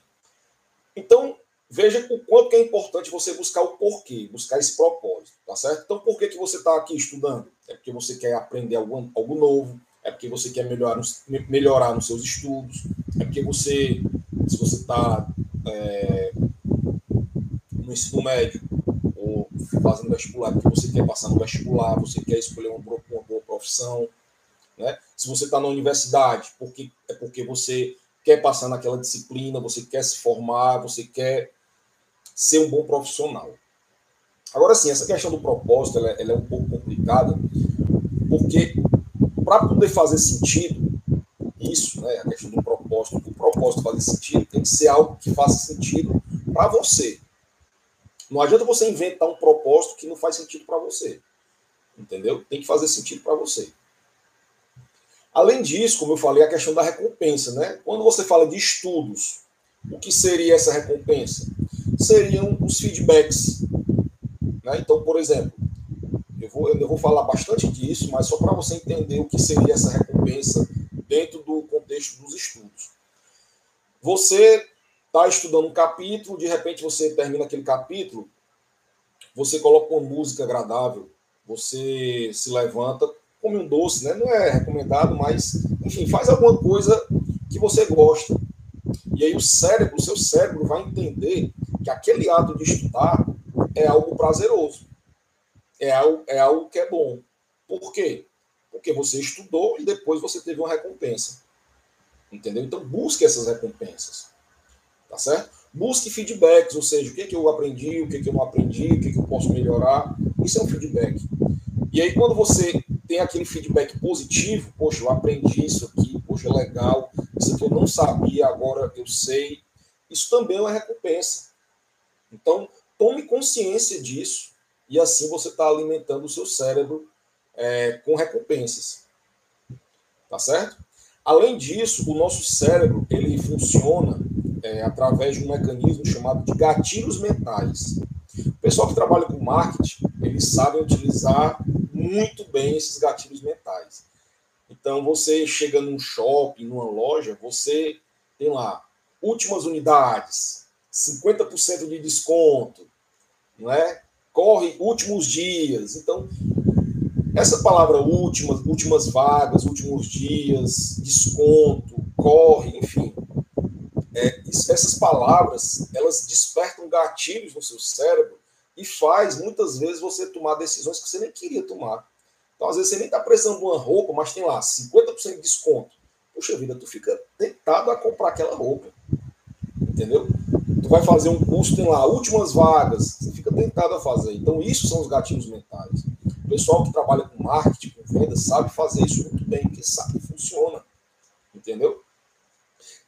Então, veja o quanto que é importante você buscar o porquê, buscar esse propósito, tá certo? Então, por que, que você está aqui estudando? É porque você quer aprender algo, algo novo, é porque você quer melhorar, melhorar nos seus estudos, é porque você, se você está é, no ensino médio ou fazendo vestibular, porque você quer passar no vestibular, você quer escolher uma, uma boa profissão, né? Se você está na universidade, porque, é porque você quer passar naquela disciplina, você quer se formar, você quer ser um bom profissional. Agora sim, essa questão do propósito ela, ela é um pouco complicada, porque para poder fazer sentido isso, né, a questão do propósito, o propósito fazer sentido, tem que ser algo que faça sentido para você. Não adianta você inventar um propósito que não faz sentido para você. Entendeu? Tem que fazer sentido para você. Além disso, como eu falei, a questão da recompensa, né? Quando você fala de estudos, o que seria essa recompensa? Seriam os feedbacks. Né? Então, por exemplo, eu vou, eu vou falar bastante disso, mas só para você entender o que seria essa recompensa dentro do contexto dos estudos. Você está estudando um capítulo, de repente você termina aquele capítulo, você coloca uma música agradável, você se levanta, come um doce, né? Não é recomendado, mas, enfim, faz alguma coisa que você gosta. E aí o cérebro, o seu cérebro vai entender que aquele ato de estudar é algo prazeroso. É algo, é algo que é bom. Por quê? Porque você estudou e depois você teve uma recompensa. Entendeu? Então busque essas recompensas. Tá certo? Busque feedbacks, ou seja, o que, é que eu aprendi, o que, é que eu não aprendi, o que, é que eu posso melhorar. Isso é um feedback. E aí, quando você tem aquele feedback positivo, poxa, eu aprendi isso aqui, poxa, legal, isso aqui eu não sabia, agora eu sei. Isso também é uma recompensa. Então, tome consciência disso e assim você está alimentando o seu cérebro é, com recompensas. Tá certo? Além disso, o nosso cérebro ele funciona é, através de um mecanismo chamado de gatilhos mentais. O pessoal que trabalha com marketing, eles sabem utilizar muito bem esses gatilhos mentais. Então, você chega num shopping, numa loja, você tem lá últimas unidades, 50% de desconto, não é? Corre últimos dias. Então, essa palavra últimas, últimas vagas, últimos dias, desconto, corre, enfim, é, essas palavras elas despertam gatilhos no seu cérebro e faz muitas vezes você tomar decisões que você nem queria tomar. Então, às vezes, você nem está precisando de uma roupa, mas tem lá 50% de desconto. Puxa vida, tu fica tentado a comprar aquela roupa. Entendeu? Tu vai fazer um curso, tem lá últimas vagas, você fica tentado a fazer. Então, isso são os gatilhos mentais. O pessoal que trabalha com marketing, com venda, sabe fazer isso muito bem, porque sabe que funciona. Entendeu?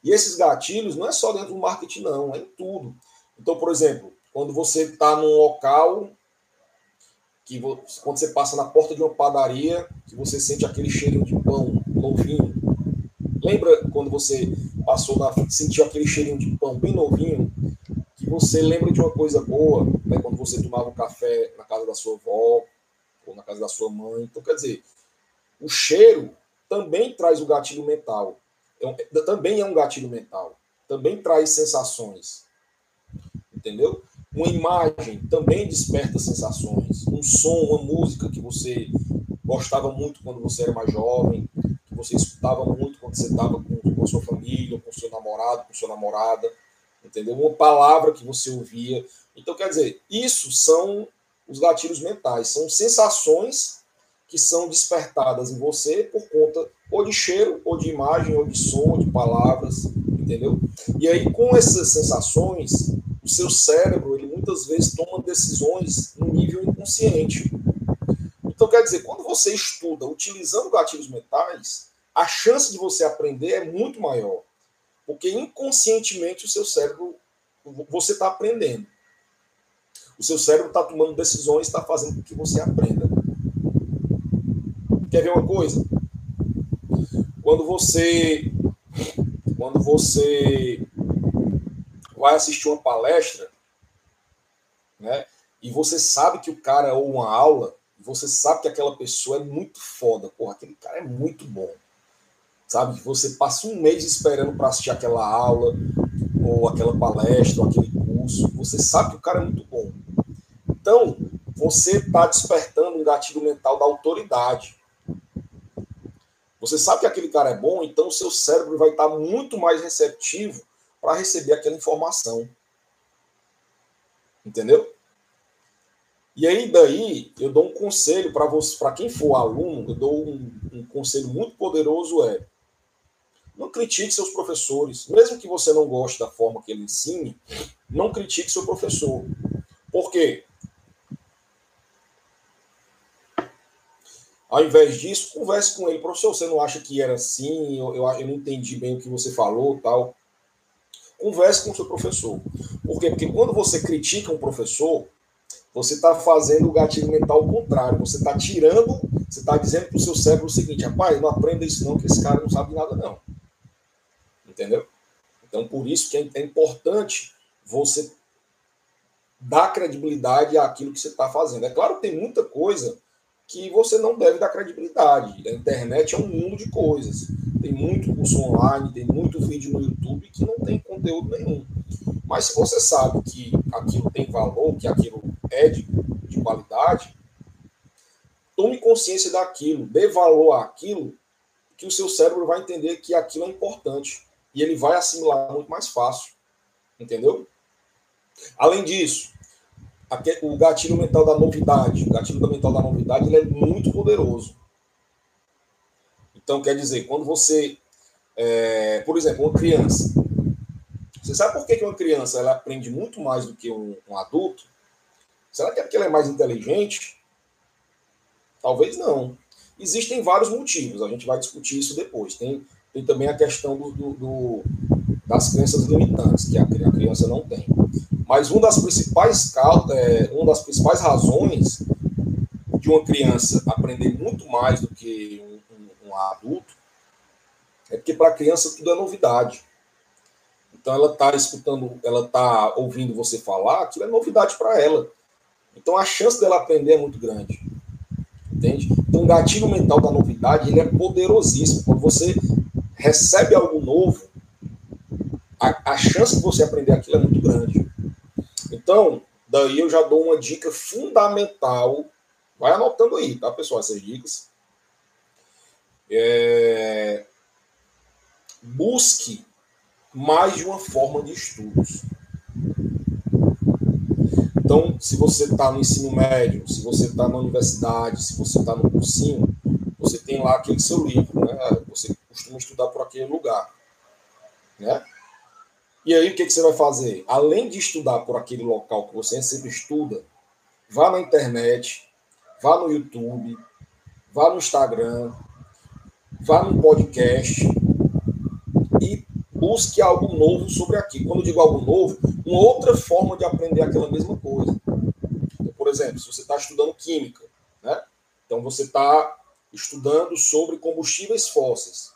E esses gatilhos não é só dentro do marketing, não, é em tudo. Então, por exemplo, quando você está num local que quando você passa na porta de uma padaria, que você sente aquele cheirinho de pão novinho. Lembra quando você passou na sentiu aquele cheirinho de pão bem novinho, que você lembra de uma coisa boa, né, quando você tomava um café na casa da sua avó ou na casa da sua mãe. Então, quer dizer, o cheiro também traz o gatilho mental. É também é um gatilho mental. Também traz sensações. Entendeu? Uma imagem também desperta sensações. Um som, uma música que você gostava muito quando você era mais jovem, que você escutava muito quando você estava com, com a sua família, com seu namorado, com sua namorada. Entendeu? Uma palavra que você ouvia. Então, quer dizer, isso são os gatilhos mentais, são sensações que são despertadas em você por conta ou de cheiro, ou de imagem, ou de som, ou de palavras, entendeu? E aí, com essas sensações, o seu cérebro, ele muitas vezes toma decisões no nível inconsciente. Então, quer dizer, quando você estuda utilizando gatilhos mentais, a chance de você aprender é muito maior. Porque inconscientemente o seu cérebro, você está aprendendo. O seu cérebro está tomando decisões, está fazendo com que você aprenda. Quer ver uma coisa? Quando você quando você vai assistir uma palestra, né? E você sabe que o cara ou uma aula, você sabe que aquela pessoa é muito foda, porra, aquele cara é muito bom. Sabe? Você passa um mês esperando para assistir aquela aula, ou aquela palestra, ou aquele curso. Você sabe que o cara é muito bom. Então, você está despertando um gatilho mental da autoridade. Você sabe que aquele cara é bom, então o seu cérebro vai estar muito mais receptivo para receber aquela informação. Entendeu? E aí daí eu dou um conselho para você, para quem for aluno, eu dou um, um, conselho muito poderoso é não critique seus professores, mesmo que você não goste da forma que ele ensine, não critique seu professor. Por quê? Ao invés disso, converse com ele, professor. Você não acha que era assim? Eu, eu, eu não entendi bem o que você falou, tal. Converse com o seu professor. Por quê? Porque quando você critica um professor, você está fazendo o gatilho mental contrário. Você está tirando, você está dizendo para o seu cérebro o seguinte: rapaz, não aprenda isso não, que esse cara não sabe nada, não. Entendeu? Então, por isso que é, é importante você dar credibilidade àquilo que você está fazendo. É claro que tem muita coisa que você não deve dar credibilidade. A internet é um mundo de coisas. Tem muito curso online, tem muito vídeo no YouTube que não tem conteúdo nenhum. Mas se você sabe que aquilo tem valor, que aquilo é de, de qualidade, tome consciência daquilo, dê valor àquilo, que o seu cérebro vai entender que aquilo é importante. E ele vai assimilar muito mais fácil. Entendeu? Além disso, o gatilho mental da novidade, o gatilho mental da novidade, ele é muito poderoso. Então, quer dizer, quando você, é, por exemplo, uma criança, você sabe por que uma criança ela aprende muito mais do que um, um adulto? Será que é porque ela é mais inteligente? Talvez não. Existem vários motivos, a gente vai discutir isso depois. Tem, tem também a questão do, do, do das crenças limitantes, que a criança não tem. Mas uma das principais, é, uma das principais razões de uma criança aprender muito mais do que um, um, um adulto é porque para a criança tudo é novidade. Então ela está escutando, ela está ouvindo você falar, aquilo é novidade para ela. Então a chance dela aprender é muito grande. Entende? Então o gatilho mental da novidade ele é poderosíssimo. Quando você recebe algo novo, a, a chance de você aprender aquilo é muito grande. Então, daí eu já dou uma dica fundamental. Vai anotando aí, tá, pessoal? Essas dicas. É... Busque mais de uma forma de estudos. Então, se você está no ensino médio, se você está na universidade, se você está no cursinho, você tem lá aquele seu livro, né? Você costuma estudar por aquele lugar, né? E aí, o que, que você vai fazer? Além de estudar por aquele local que você sempre estuda, vá na internet, vá no YouTube, vá no Instagram, vá no podcast e busque algo novo sobre aquilo. Quando eu digo algo novo, uma outra forma de aprender aquela mesma coisa. Por exemplo, se você está estudando química, né? então você está estudando sobre combustíveis fósseis.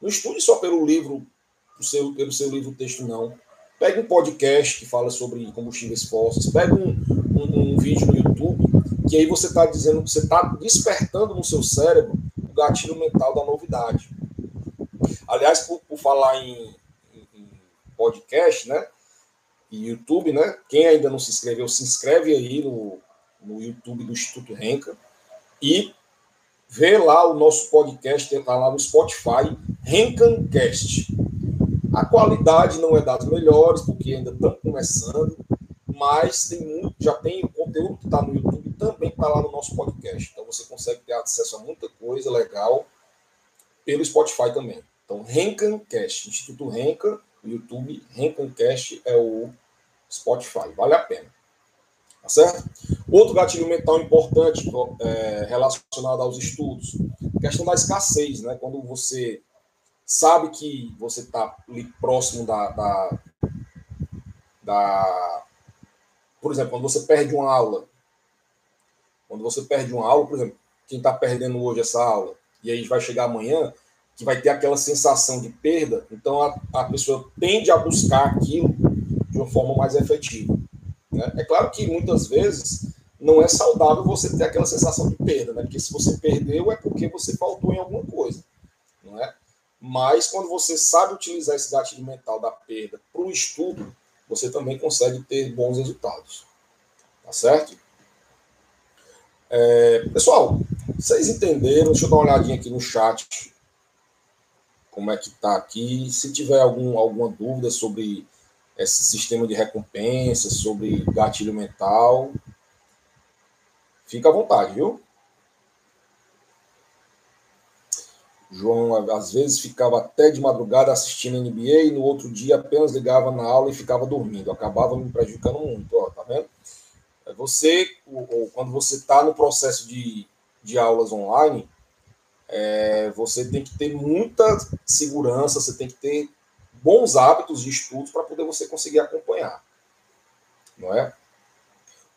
Não estude só pelo livro seu, pelo seu livro texto, não. Pegue um podcast que fala sobre combustíveis fósseis, pegue um, um, um vídeo no YouTube, que aí você está dizendo que você está despertando no seu cérebro o gatilho mental da novidade. Aliás, por, por falar em, em, em, podcast, né? E YouTube, né? Quem ainda não se inscreveu, se inscreve aí no, no YouTube do Instituto Renca e vê lá o nosso podcast, está lá no Spotify, Rencancast. A qualidade não é das melhores, porque ainda estamos começando, mas tem muito, já tem o conteúdo que está no YouTube também está lá no nosso podcast. Então você consegue ter acesso a muita coisa legal pelo Spotify também. Então, Rencancast, Instituto Renca, YouTube, Rencancast é o Spotify, vale a pena. Tá certo? Outro gatilho mental importante é, relacionado aos estudos, questão da escassez, né? Quando você sabe que você está ali próximo da, da, da, Por exemplo, quando você perde uma aula, quando você perde uma aula, por exemplo, quem está perdendo hoje essa aula, e aí vai chegar amanhã, que vai ter aquela sensação de perda, então a, a pessoa tende a buscar aquilo de uma forma mais efetiva. Né? É claro que muitas vezes não é saudável você ter aquela sensação de perda, né? porque se você perdeu é porque você faltou em alguma coisa. Mas quando você sabe utilizar esse gatilho mental da perda para o estudo, você também consegue ter bons resultados. Tá certo? É, pessoal, vocês entenderam? Deixa eu dar uma olhadinha aqui no chat como é que está aqui. Se tiver algum, alguma dúvida sobre esse sistema de recompensa, sobre gatilho mental, fica à vontade, viu? João, às vezes, ficava até de madrugada assistindo NBA e no outro dia apenas ligava na aula e ficava dormindo. Acabava me prejudicando muito, ó, tá vendo? É você, ou, quando você está no processo de, de aulas online, é, você tem que ter muita segurança, você tem que ter bons hábitos de estudos para poder você conseguir acompanhar. Não é?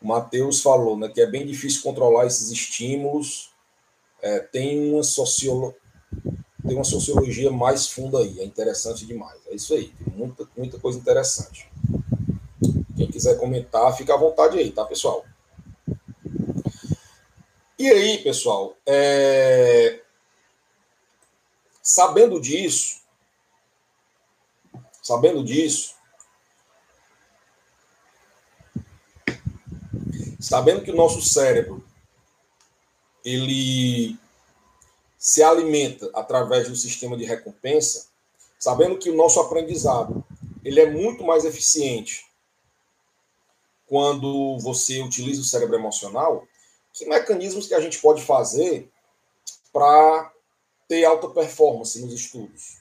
O Matheus falou né, que é bem difícil controlar esses estímulos. É, tem, uma sociolo... tem uma sociologia mais funda aí, é interessante demais. É isso aí, tem muita, muita coisa interessante. Quem quiser comentar, fica à vontade aí, tá, pessoal? E aí, pessoal, é... Sabendo disso, sabendo disso, sabendo que o nosso cérebro ele se alimenta através do sistema de recompensa, sabendo que o nosso aprendizado ele é muito mais eficiente quando você utiliza o cérebro emocional, que mecanismos que a gente pode fazer para ter alta performance nos estudos.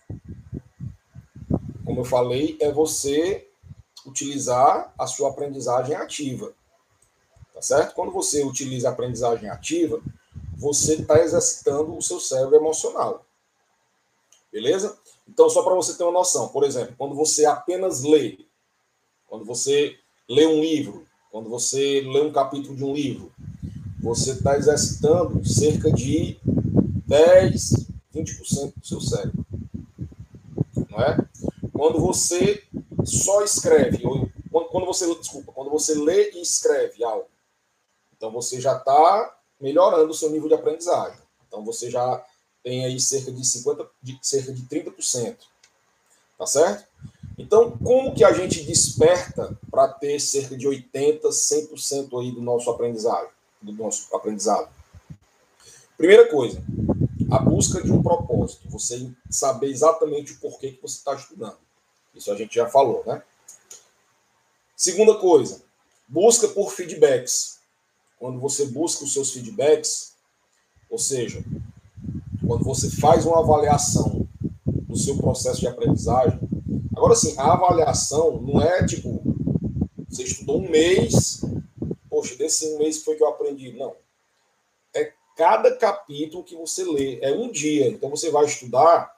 Como eu falei, é você utilizar a sua aprendizagem ativa. Tá certo? Quando você utiliza a aprendizagem ativa, você está exercitando o seu cérebro emocional. Beleza? Então, só para você ter uma noção, por exemplo, quando você apenas lê, quando você lê um livro, quando você lê um capítulo de um livro, você está exercitando cerca de 10, 20% do seu cérebro. Não é? Quando você só escreve, ou quando você, desculpa, quando você lê e escreve algo, então você já está melhorando o seu nível de aprendizagem. Então você já tem aí cerca de 50, de, cerca de 30%. Tá certo? Então, como que a gente desperta para ter cerca de 80, 100% aí do nosso aprendizado, do nosso aprendizado? Primeira coisa, a busca de um propósito, você saber exatamente o porquê que você está estudando. Isso a gente já falou, né? Segunda coisa, busca por feedbacks. Quando você busca os seus feedbacks, ou seja, quando você faz uma avaliação do seu processo de aprendizagem, agora sim, a avaliação não é tipo, você estudou um mês, poxa, desse um mês foi que eu aprendi. Não cada capítulo que você lê. É um dia. Então você vai estudar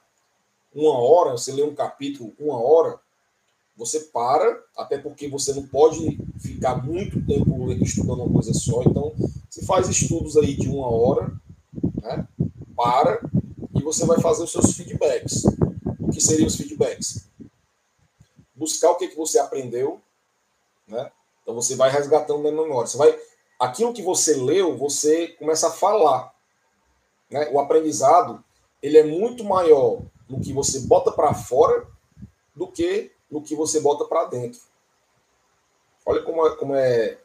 uma hora, você lê um capítulo uma hora, você para, até porque você não pode ficar muito tempo estudando uma coisa só. Então, você faz estudos aí de uma hora, né? para, e você vai fazer os seus feedbacks. O que seriam os feedbacks? Buscar o que, que você aprendeu, né? Então você vai resgatando na memória. Você vai aquilo que você leu, você começa a falar. Né? O aprendizado ele é muito maior no que você bota para fora do que no que você bota para dentro. Olha como é, como é,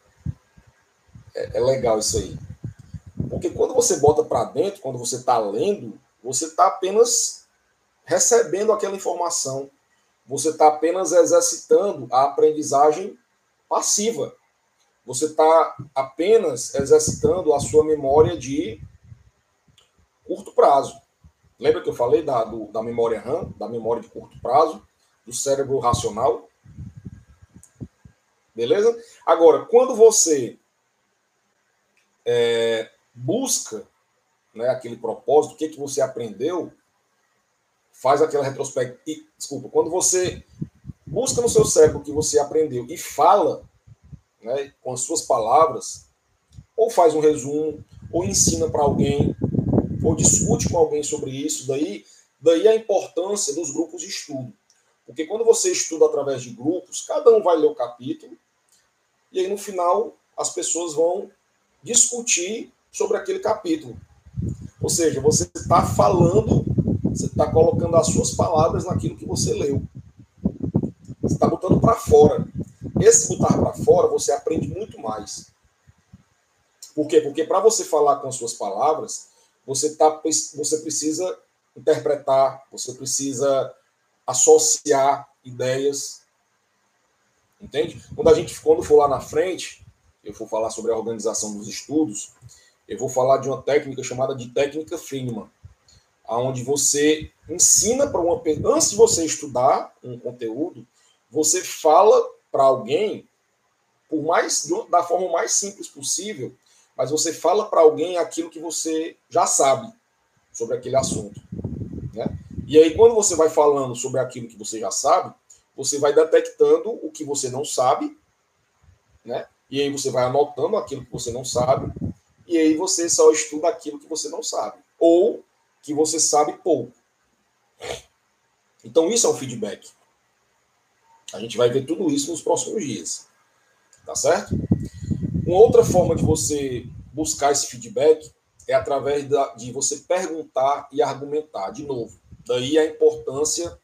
é, é legal isso aí. Porque quando você bota para dentro, quando você está lendo, você está apenas recebendo aquela informação. Você está apenas exercitando a aprendizagem passiva você está apenas exercitando a sua memória de curto prazo. Lembra que eu falei da, do, da memória RAM, da memória de curto prazo, do cérebro racional? Beleza? Agora, quando você é, busca né, aquele propósito, o que, que você aprendeu, faz aquela retrospectiva. Desculpa, quando você busca no seu cérebro o que você aprendeu e fala né, com as suas palavras, ou faz um resumo, ou ensina para alguém, ou discute com alguém sobre isso, daí, daí a importância dos grupos de estudo. Porque quando você estuda através de grupos, cada um vai ler o capítulo, e aí no final as pessoas vão discutir sobre aquele capítulo. Ou seja, você está falando, você está colocando as suas palavras naquilo que você leu. Você está botando para fora. Esse botar para fora, você aprende muito mais. Por quê? Porque para você falar com as suas palavras, você, tá, você precisa interpretar, você precisa associar ideias. Entende? Quando a gente, quando for lá na frente, eu for falar sobre a organização dos estudos, eu vou falar de uma técnica chamada de técnica Feynman, aonde você ensina para uma antes de você estudar um conteúdo, você fala para alguém por mais da forma mais simples possível, mas você fala para alguém aquilo que você já sabe sobre aquele assunto, né? E aí quando você vai falando sobre aquilo que você já sabe, você vai detectando o que você não sabe, né? E aí você vai anotando aquilo que você não sabe, e aí você só estuda aquilo que você não sabe, ou que você sabe pouco. Então isso é um feedback. A gente vai ver tudo isso nos próximos dias. Tá certo? Uma outra forma de você buscar esse feedback é através da, de você perguntar e argumentar. De novo, daí a importância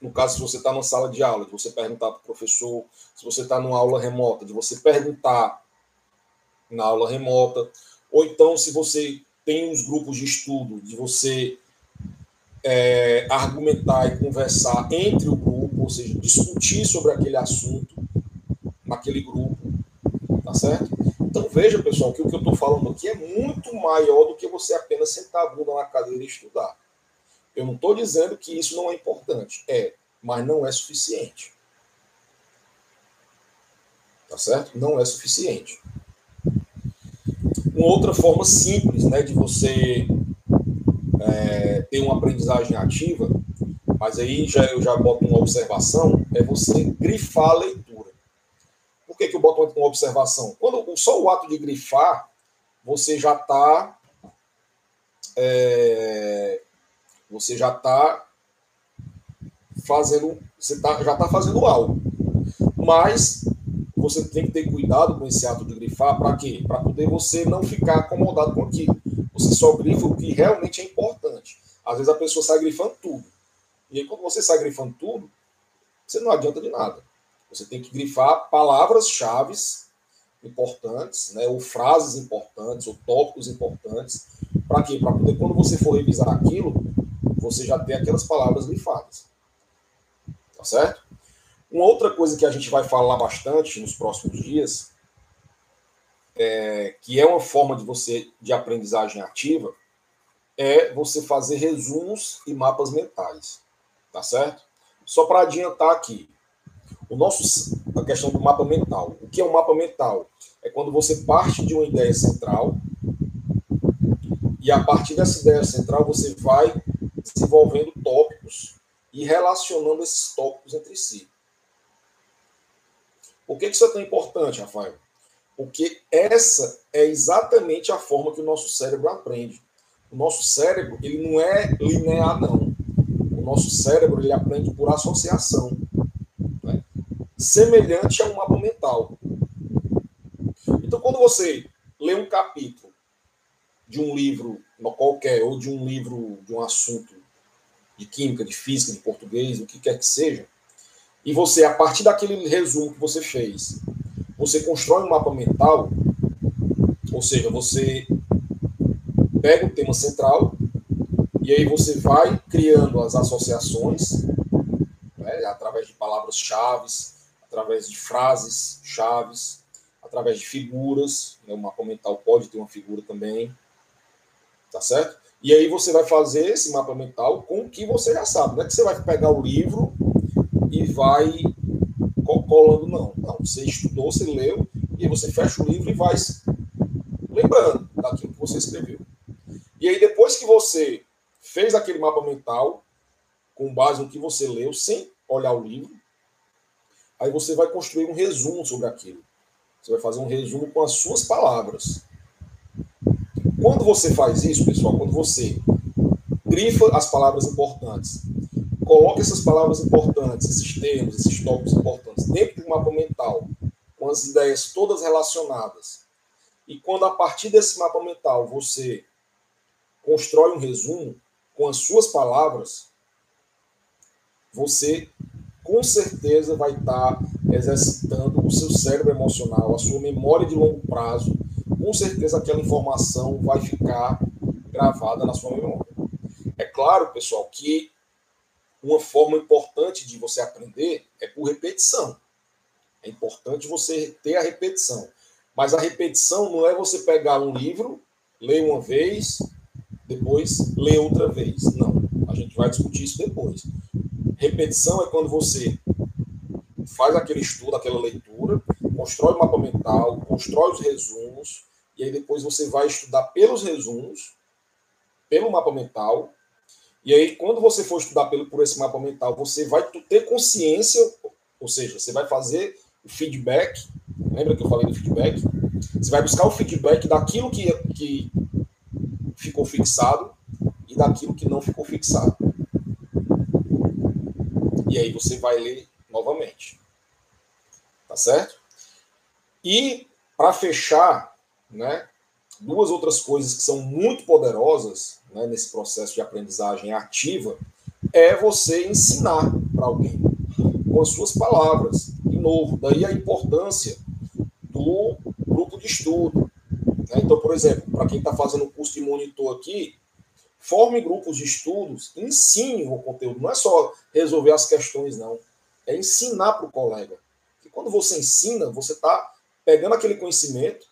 no caso, se você está numa sala de aula, de você perguntar para o professor, se você está numa aula remota, de você perguntar na aula remota, ou então se você tem os grupos de estudo, de você é, argumentar e conversar entre o grupo, ou seja, discutir sobre aquele assunto naquele grupo, tá certo? Então veja, pessoal, que o que eu estou falando aqui é muito maior do que você apenas sentar a bunda na cadeira e estudar. Eu não estou dizendo que isso não é importante, é, mas não é suficiente. Tá certo? Não é suficiente. Uma outra forma simples né, de você é, ter uma aprendizagem ativa, mas aí já, eu já boto uma observação, é você grifar a leitura. Que, que eu boto uma observação? Quando só o ato de grifar, você já está. É, você já está fazendo. Você tá, já está fazendo algo. Mas você tem que ter cuidado com esse ato de grifar, para quê? Para poder você não ficar acomodado com aquilo. Você só grifa o que realmente é importante. Às vezes a pessoa sai grifando tudo. E aí, quando você sai grifando tudo, você não adianta de nada. Você tem que grifar palavras-chave importantes, né, ou frases importantes, ou tópicos importantes. Para quê? Para poder, quando você for revisar aquilo, você já ter aquelas palavras grifadas. Tá certo? Uma outra coisa que a gente vai falar bastante nos próximos dias, é, que é uma forma de você de aprendizagem ativa, é você fazer resumos e mapas mentais, tá certo? Só para adiantar aqui, o nosso a questão do mapa mental. O que é um mapa mental? É quando você parte de uma ideia central e a partir dessa ideia central você vai desenvolvendo tópicos e relacionando esses tópicos entre si. Por que isso é tão importante, Rafael? Porque essa é exatamente a forma que o nosso cérebro aprende. O nosso cérebro, ele não é linear, não. O nosso cérebro, ele aprende por associação. Semelhante a um mapa mental. Então, quando você lê um capítulo de um livro qualquer, ou de um livro, de um assunto de química, de física, de português, o que quer que seja, e você, a partir daquele resumo que você fez, você constrói um mapa mental, ou seja, você pega o tema central e aí você vai criando as associações né, através de palavras-chave, através de frases-chave, através de figuras. Né, o mapa mental pode ter uma figura também, tá certo? E aí você vai fazer esse mapa mental com o que você já sabe. Não é que você vai pegar o livro e vai colando, não. Não, você estudou, você leu, e você fecha o livro e vai lembrando daquilo que você escreveu. E aí, depois que você fez aquele mapa mental, com base no que você leu, sem olhar o livro, aí você vai construir um resumo sobre aquilo. Você vai fazer um resumo com as suas palavras. Quando você faz isso, pessoal, quando você grifa as palavras importantes, coloca essas palavras importantes, esses termos, esses tópicos importantes dentro de um mapa mental, com as ideias todas relacionadas, e quando a partir desse mapa mental você constrói um resumo com as suas palavras, você com certeza vai estar exercitando o seu cérebro emocional, a sua memória de longo prazo. Com certeza aquela informação vai ficar gravada na sua memória. É claro, pessoal, que uma forma importante de você aprender é por repetição. É importante você ter a repetição. Mas a repetição não é você pegar um livro, ler uma vez, depois ler outra vez. Não. A gente vai discutir isso depois. Repetição é quando você faz aquele estudo, aquela leitura, constrói o mapa mental, constrói os resumos, e aí depois você vai estudar pelos resumos, pelo mapa mental, e aí quando você for estudar pelo, por esse mapa mental, você vai ter consciência, ou seja, você vai fazer o feedback, lembra que eu falei do feedback? Você vai buscar o feedback daquilo que, que ficou fixado e daquilo que não ficou fixado. E aí você vai ler novamente. Tá certo? E para fechar, né, duas outras coisas que são muito poderosas né, nesse processo de aprendizagem ativa é você ensinar para alguém com as suas palavras. De novo, daí a importância do grupo de estudo. Né? Então, por exemplo, para quem está fazendo o curso de monitor aqui, forme grupos de estudos, ensine o conteúdo. Não é só resolver as questões, não. É ensinar para o colega. E quando você ensina, você está pegando aquele conhecimento,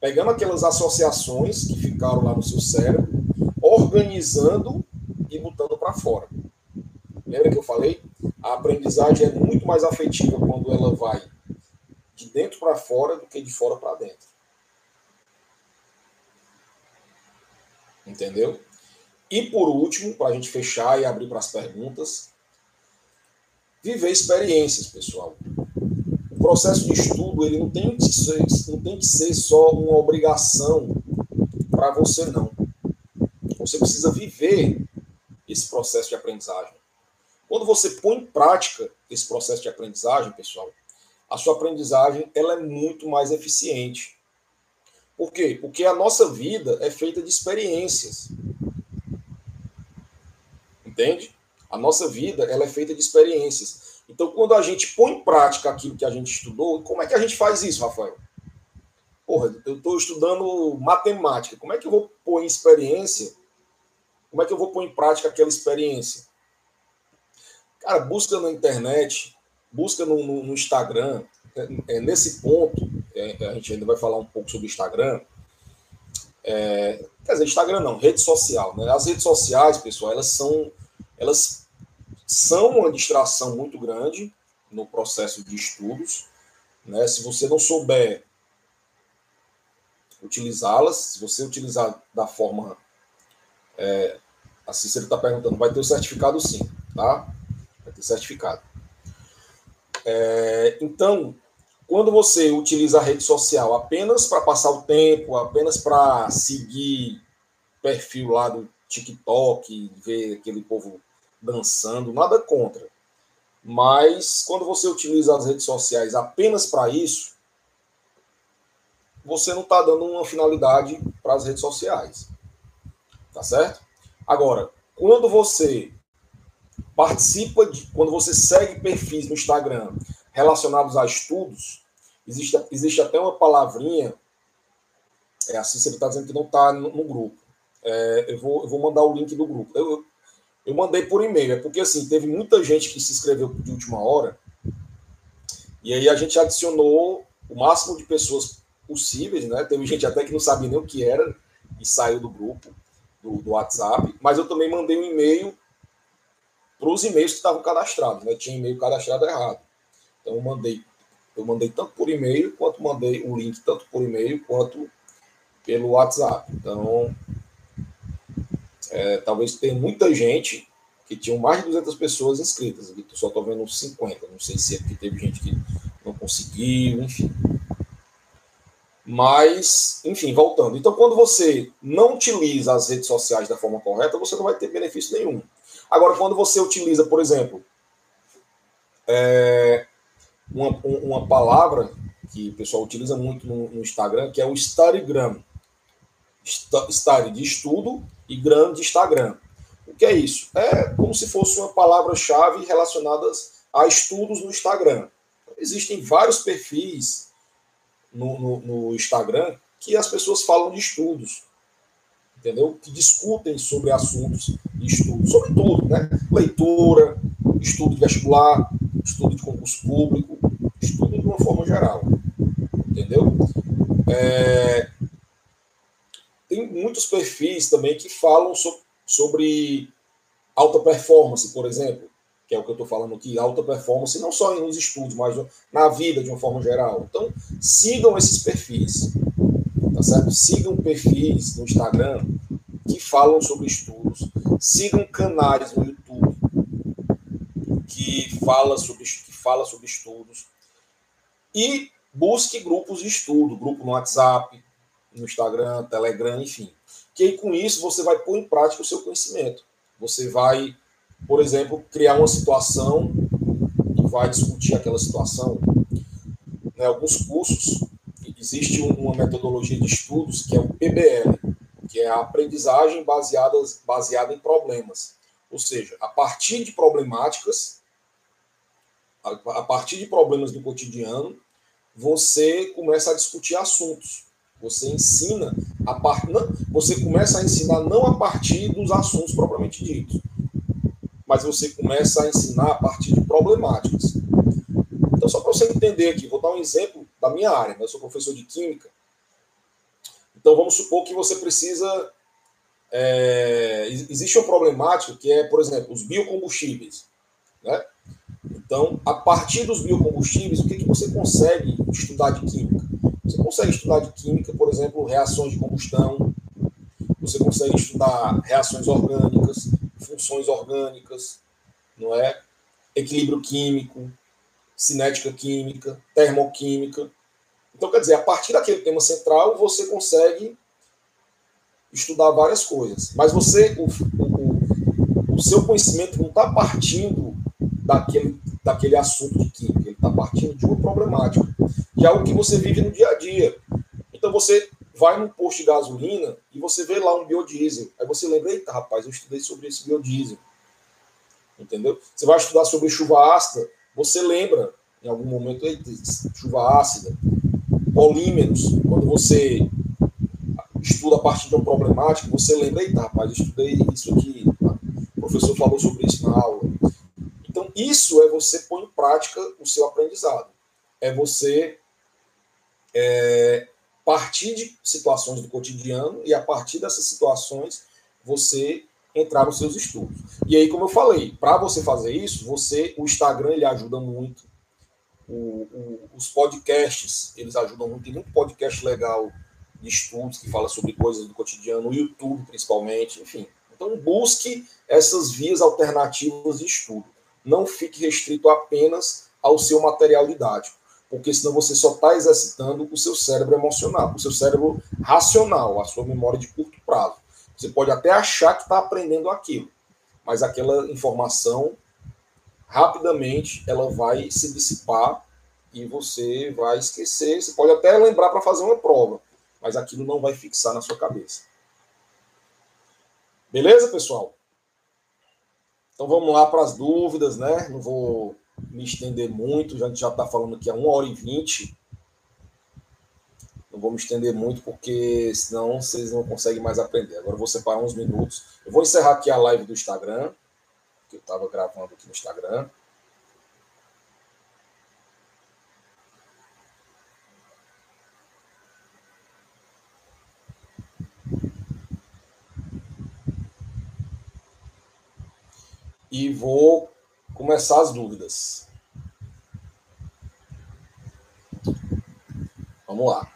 pegando aquelas associações que ficaram lá no seu cérebro, organizando e botando para fora. Lembra que eu falei? A aprendizagem é muito mais afetiva quando ela vai de dentro para fora do que de fora para dentro. Entendeu? E por último, para a gente fechar e abrir para as perguntas, viver experiências, pessoal. O processo de estudo ele não tem que ser, não tem que ser só uma obrigação para você, não. Você precisa viver esse processo de aprendizagem. Quando você põe em prática esse processo de aprendizagem, pessoal, a sua aprendizagem ela é muito mais eficiente. Por quê? Porque a nossa vida é feita de experiências. Entende? A nossa vida ela é feita de experiências. Então, quando a gente põe em prática aquilo que a gente estudou, como é que a gente faz isso, Rafael? Porra, eu estou estudando matemática. Como é que eu vou pôr em experiência? Como é que eu vou pôr em prática aquela experiência? Cara, busca na internet busca no, no, no Instagram. É, é, nesse ponto, é, a gente ainda vai falar um pouco sobre o Instagram. É, quer dizer, Instagram não, rede social. Né? As redes sociais, pessoal, elas são, elas são uma distração muito grande no processo de estudos. Né? Se você não souber utilizá-las, se você utilizar da forma. É, a Cícero está perguntando, vai ter o certificado sim, tá? Vai ter certificado. É, então, quando você utiliza a rede social apenas para passar o tempo, apenas para seguir perfil lá do TikTok, ver aquele povo dançando, nada contra. Mas quando você utiliza as redes sociais apenas para isso, você não está dando uma finalidade para as redes sociais. Tá certo? Agora, quando você participa de, quando você segue perfis no Instagram relacionados a estudos, existe, existe até uma palavrinha, é assim, você está dizendo que não está no, no, grupo. É, eu, vou, eu vou mandar o link do grupo. Eu, eu mandei por e-mail, é porque assim, teve muita gente que se inscreveu de última hora, e aí a gente adicionou o máximo de pessoas possíveis, né? Teve gente até que não sabia nem o que era e saiu do grupo. do, do WhatsApp, mas eu também mandei um e-mail para os e-mails que estavam cadastrados, né? Tinha e-mail cadastrado errado. Então eu mandei, eu mandei tanto por e-mail quanto mandei o link tanto por e-mail quanto pelo WhatsApp. Então, é, talvez tenha muita gente que tinham mais de 200 pessoas inscritas. Aqui só estou vendo 50. Não sei se é porque teve gente que não conseguiu, enfim. Mas, enfim, voltando. Então, quando você não utiliza as redes sociais da forma correta, você não vai ter benefício nenhum. Agora, quando você utiliza, por exemplo, é, uma, uma palavra que o pessoal utiliza muito no, no Instagram, que é o Instagram. Study de estudo e gram de Instagram. O que é isso? É como se fosse uma palavra-chave relacionada a estudos no Instagram. Existem vários perfis no, no, no, Instagram que as pessoas falam de estudos, entendeu? Que discutem sobre assuntos de estudo, sobre tudo, né? Leitura, estudo de vestibular, estudo de concurso público, estudo de uma forma geral, entendeu? É... Tem muitos perfis também que falam sobre sobre alta performance, por exemplo, que é o que eu estou falando aqui, alta performance, não só nos estudos, mas na vida de uma forma geral. Então, sigam esses perfis, tá certo? Sigam perfis no Instagram que falam sobre estudos, sigam canais no YouTube que fala sobre, que fala sobre estudos e busque grupos de estudo, grupo no WhatsApp, no Instagram, Telegram, enfim que aí, com isso você vai pôr em prática o seu conhecimento. Você vai, por exemplo, criar uma situação e vai discutir aquela situação. Né, alguns cursos, existe uma metodologia de estudos que é o PBL, que é a aprendizagem baseada, baseada em problemas. Ou seja, a partir de problemáticas, a partir de problemas do cotidiano, você começa a discutir assuntos. Você ensina a não, você começa a ensinar não a partir dos assuntos propriamente ditos, mas você começa a ensinar a partir de problemáticas. Então, só para você entender aqui, vou dar um exemplo da minha área. Né? Eu sou professor de química. Então, vamos supor que você precisa. É, existe uma problemática que é, por exemplo, os biocombustíveis. Né? Então, a partir dos biocombustíveis, o que, que você consegue estudar de química? Consegue estudar de química, por exemplo, reações de combustão, você consegue estudar reações orgânicas, funções orgânicas, não é? Equilíbrio químico, cinética química, termoquímica. Então, quer dizer, a partir daquele tema central, você consegue estudar várias coisas. Mas você, o, o, o seu conhecimento não está partindo daquele, daquele assunto de química, ele está partindo de uma problemática que é algo que você vive no dia a dia. Então você vai num posto de gasolina e você vê lá um biodiesel. Aí você lembra, eita, rapaz, eu estudei sobre esse biodiesel. Entendeu? Você vai estudar sobre chuva ácida, você lembra em algum momento, eita, chuva ácida, polímeros, quando você estuda a partir de uma problemática, você lembra, eita, rapaz, eu estudei isso aqui, tá? o professor falou sobre isso na aula. Isso é você pôr em prática o seu aprendizado. É você é, partir de situações do cotidiano e a partir dessas situações você entrar nos seus estudos. E aí, como eu falei, para você fazer isso, você o Instagram ele ajuda muito, o, o, os podcasts eles ajudam muito, tem muito podcast legal de estudos que fala sobre coisas do cotidiano, o YouTube principalmente, enfim. Então busque essas vias alternativas de estudo. Não fique restrito apenas ao seu material didático porque senão você só está exercitando o seu cérebro emocional, o seu cérebro racional, a sua memória de curto prazo. Você pode até achar que está aprendendo aquilo, mas aquela informação rapidamente ela vai se dissipar e você vai esquecer. Você pode até lembrar para fazer uma prova, mas aquilo não vai fixar na sua cabeça. Beleza, pessoal? Então vamos lá para as dúvidas, né? Não vou me estender muito, gente já está falando aqui há uma hora e vinte. Não vou me estender muito, porque senão vocês não conseguem mais aprender. Agora eu vou separar uns minutos. Eu vou encerrar aqui a live do Instagram, que eu estava gravando aqui no Instagram. E vou começar as dúvidas. Vamos lá.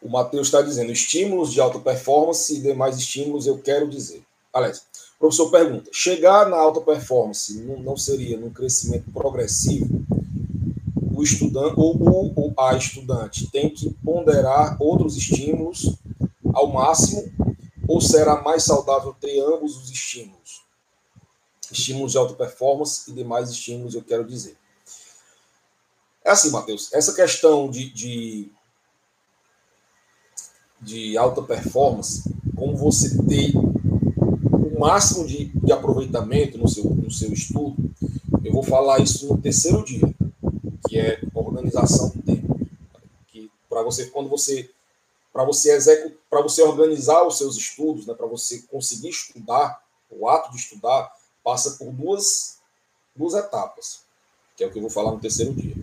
O Matheus está dizendo: estímulos de alta performance e demais estímulos, eu quero dizer. Aliás, o professor pergunta: chegar na alta performance não seria num crescimento progressivo? O estudante ou, ou a estudante tem que ponderar outros estímulos ao máximo ou será mais saudável ter ambos os estímulos? Estímulos de alta performance e demais estímulos, eu quero dizer. É assim, Matheus, essa questão de, de, de alta performance, como você ter o máximo de, de aproveitamento no seu, no seu estudo, eu vou falar isso no terceiro dia, que é organização do tempo. Que para você, quando você para você para você organizar os seus estudos, né, para você conseguir estudar, o ato de estudar passa por duas, duas etapas, que é o que eu vou falar no terceiro dia,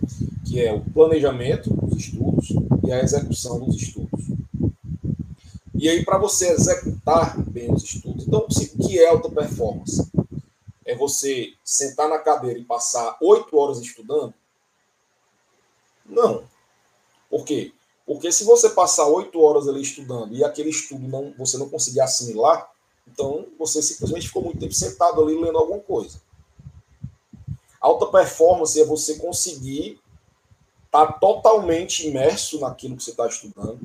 que é o planejamento dos estudos e a execução dos estudos. E aí, para você executar bem os estudos, então, o que é alta performance? É você sentar na cadeira e passar oito horas estudando? Não. Por quê? Porque se você passar oito horas ali estudando e aquele estudo não, você não conseguir assimilar, então você simplesmente ficou muito tempo sentado ali lendo alguma coisa. Alta performance é você conseguir estar tá totalmente imerso naquilo que você está estudando,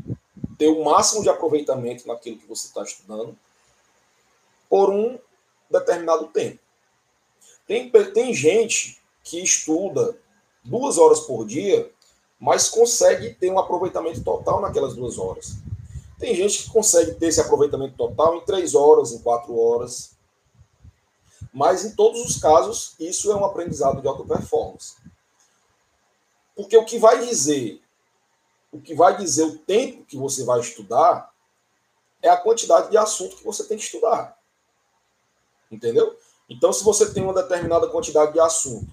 ter o máximo de aproveitamento naquilo que você está estudando por um determinado tempo. Tem, tem gente que estuda duas horas por dia mas consegue ter um aproveitamento total naquelas duas horas. Tem gente que consegue ter esse aproveitamento total em três horas, em quatro horas. Mas em todos os casos, isso é um aprendizado de alta performance. Porque o que vai dizer, o que vai dizer o tempo que você vai estudar é a quantidade de assunto que você tem que estudar. Entendeu? Então, se você tem uma determinada quantidade de assunto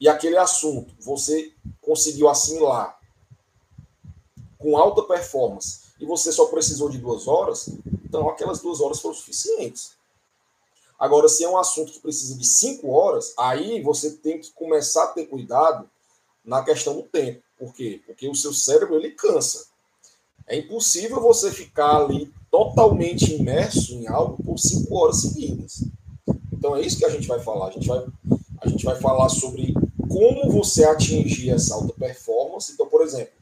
e aquele assunto você conseguiu assimilar com alta performance e você só precisou de duas horas, então aquelas duas horas foram suficientes. Agora, se é um assunto que precisa de cinco horas, aí você tem que começar a ter cuidado na questão do tempo. Por quê? Porque o seu cérebro ele cansa. É impossível você ficar ali totalmente imerso em algo por cinco horas seguidas. Então é isso que a gente vai falar. A gente vai, a gente vai falar sobre como você atingir essa alta performance. Então, por exemplo,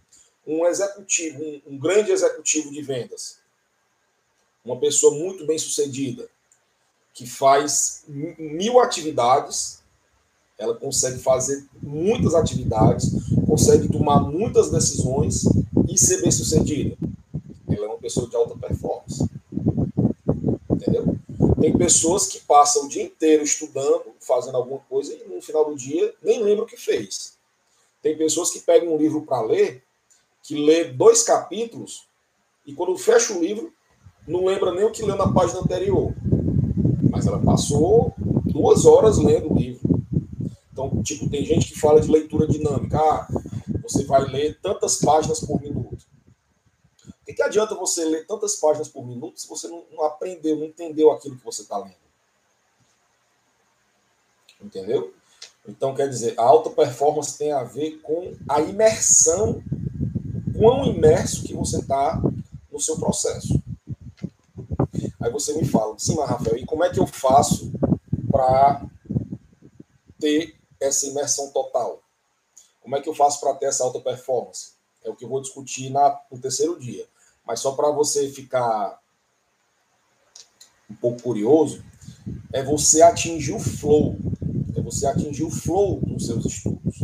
um executivo, um, um grande executivo de vendas, uma pessoa muito bem sucedida, que faz mil atividades, ela consegue fazer muitas atividades, consegue tomar muitas decisões e ser bem sucedida. Ela é uma pessoa de alta performance. Entendeu? Tem pessoas que passam o dia inteiro estudando, fazendo alguma coisa e no final do dia nem lembra o que fez. Tem pessoas que pegam um livro para ler, que lê dois capítulos e quando fecha o livro não lembra nem o que leu na página anterior. Mas ela passou duas horas lendo o livro. Então, tipo, tem gente que fala de leitura dinâmica. Ah, você vai ler tantas páginas por minuto que, que adianta você ler tantas páginas por minuto se você não, não aprendeu, não entendeu aquilo que você está lendo? Entendeu? Então, quer dizer, a alta performance tem a ver com a imersão, quão imerso que você está no seu processo. Aí você me fala, sim, mas Rafael, e como é que eu faço para ter essa imersão total? Como é que eu faço para ter essa alta performance? É o que eu vou discutir na, no terceiro dia. Mas só para você ficar um pouco curioso, é você atingir o flow. É você atingir o flow nos seus estudos.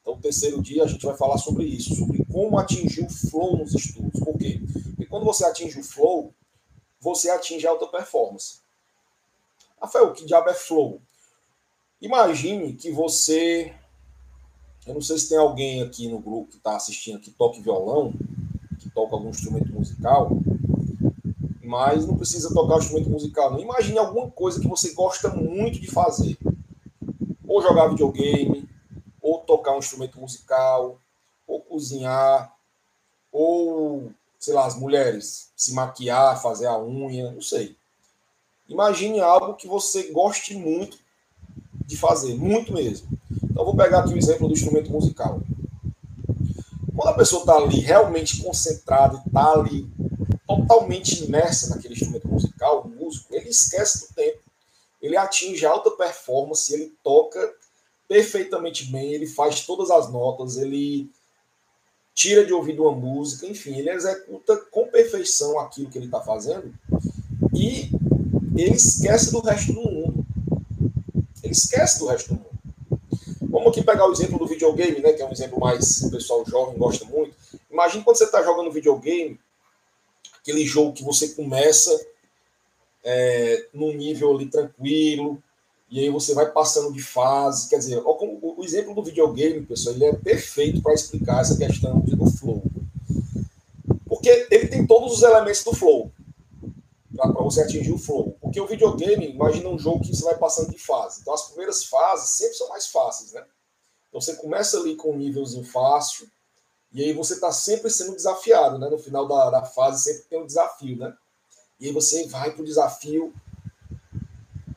Então, o terceiro dia a gente vai falar sobre isso, sobre como atingir o flow nos estudos. Por quê? Porque quando você atinge o flow, você atinge a alta performance. Rafael, que diabo é flow? Imagine que você. Eu não sei se tem alguém aqui no grupo que está assistindo que toque violão toca algum instrumento musical, mas não precisa tocar o instrumento musical. Não. Imagine alguma coisa que você gosta muito de fazer. Ou jogar videogame, ou tocar um instrumento musical, ou cozinhar, ou, sei lá, as mulheres se maquiar, fazer a unha, não sei. Imagine algo que você goste muito de fazer, muito mesmo. Então, vou pegar aqui o exemplo do instrumento musical. Quando a pessoa está ali realmente concentrada, está ali totalmente imersa naquele instrumento musical, o músico, ele esquece do tempo. Ele atinge alta performance, ele toca perfeitamente bem, ele faz todas as notas, ele tira de ouvido uma música, enfim, ele executa com perfeição aquilo que ele está fazendo e ele esquece do resto do mundo. Ele esquece do resto do mundo. Vamos aqui pegar o exemplo do videogame, né, que é um exemplo mais o pessoal jovem gosta muito. Imagina quando você está jogando videogame, aquele jogo que você começa é, num nível ali tranquilo, e aí você vai passando de fase. Quer dizer, o, o exemplo do videogame, pessoal, ele é perfeito para explicar essa questão do flow. Porque ele tem todos os elementos do flow para você atingir o flow. Porque o videogame, imagina um jogo que você vai passando de fase. Então as primeiras fases sempre são mais fáceis, né? Então você começa ali com um nívelzinho fácil, e aí você está sempre sendo desafiado, né? No final da, da fase sempre tem um desafio, né? E aí você vai para o desafio,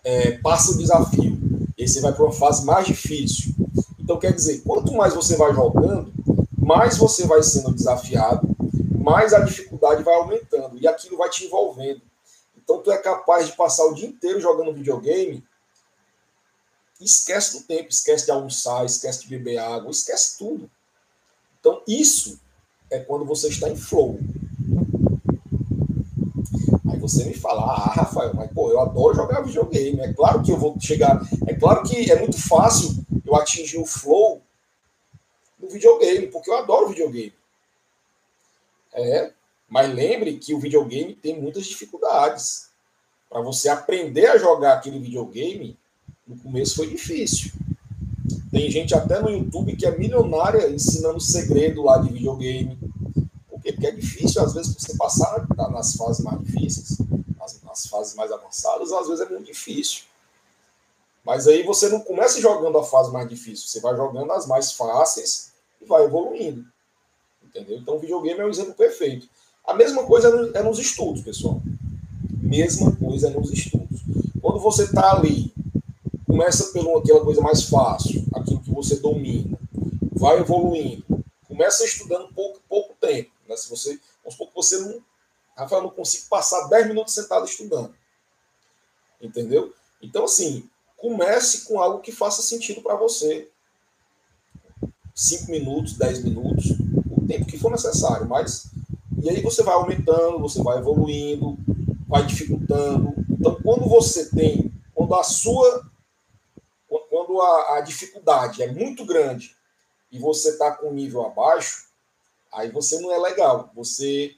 é, passa o desafio, e aí você vai para uma fase mais difícil. Então quer dizer, quanto mais você vai jogando, mais você vai sendo desafiado, mais a dificuldade vai aumentando, e aquilo vai te envolvendo. Então tu é capaz de passar o dia inteiro jogando videogame, esquece do tempo, esquece de almoçar, esquece de beber água, esquece tudo. Então isso é quando você está em flow. Aí você me fala, ah, Rafael, mas pô, eu adoro jogar videogame. É claro que eu vou chegar. É claro que é muito fácil eu atingir o flow no videogame, porque eu adoro videogame. É, mas lembre que o videogame tem muitas dificuldades. Para você aprender a jogar aquele videogame, no começo foi difícil. Tem gente até no YouTube que é milionária ensinando segredo lá de videogame. Porque é difícil, às vezes, você passar nas fases mais difíceis, nas, nas fases mais avançadas, às vezes é muito difícil. Mas aí você não começa jogando a fase mais difícil, você vai jogando as mais fáceis e vai evoluindo. Entendeu? Então o videogame é um exemplo perfeito. A mesma coisa é nos estudos, pessoal. Mesma coisa é nos estudos. Quando você está ali, começa pela aquela coisa mais fácil, aquilo que você domina, vai evoluindo, começa estudando pouco, pouco tempo. Né? Se você, vamos supor que você não, Rafael, não consigo passar 10 minutos sentado estudando. Entendeu? Então, assim, comece com algo que faça sentido para você. 5 minutos, 10 minutos, o tempo que for necessário, mas e aí você vai aumentando, você vai evoluindo, vai dificultando. Então, quando você tem, quando a sua, quando a, a dificuldade é muito grande e você está com um nível abaixo, aí você não é legal. Você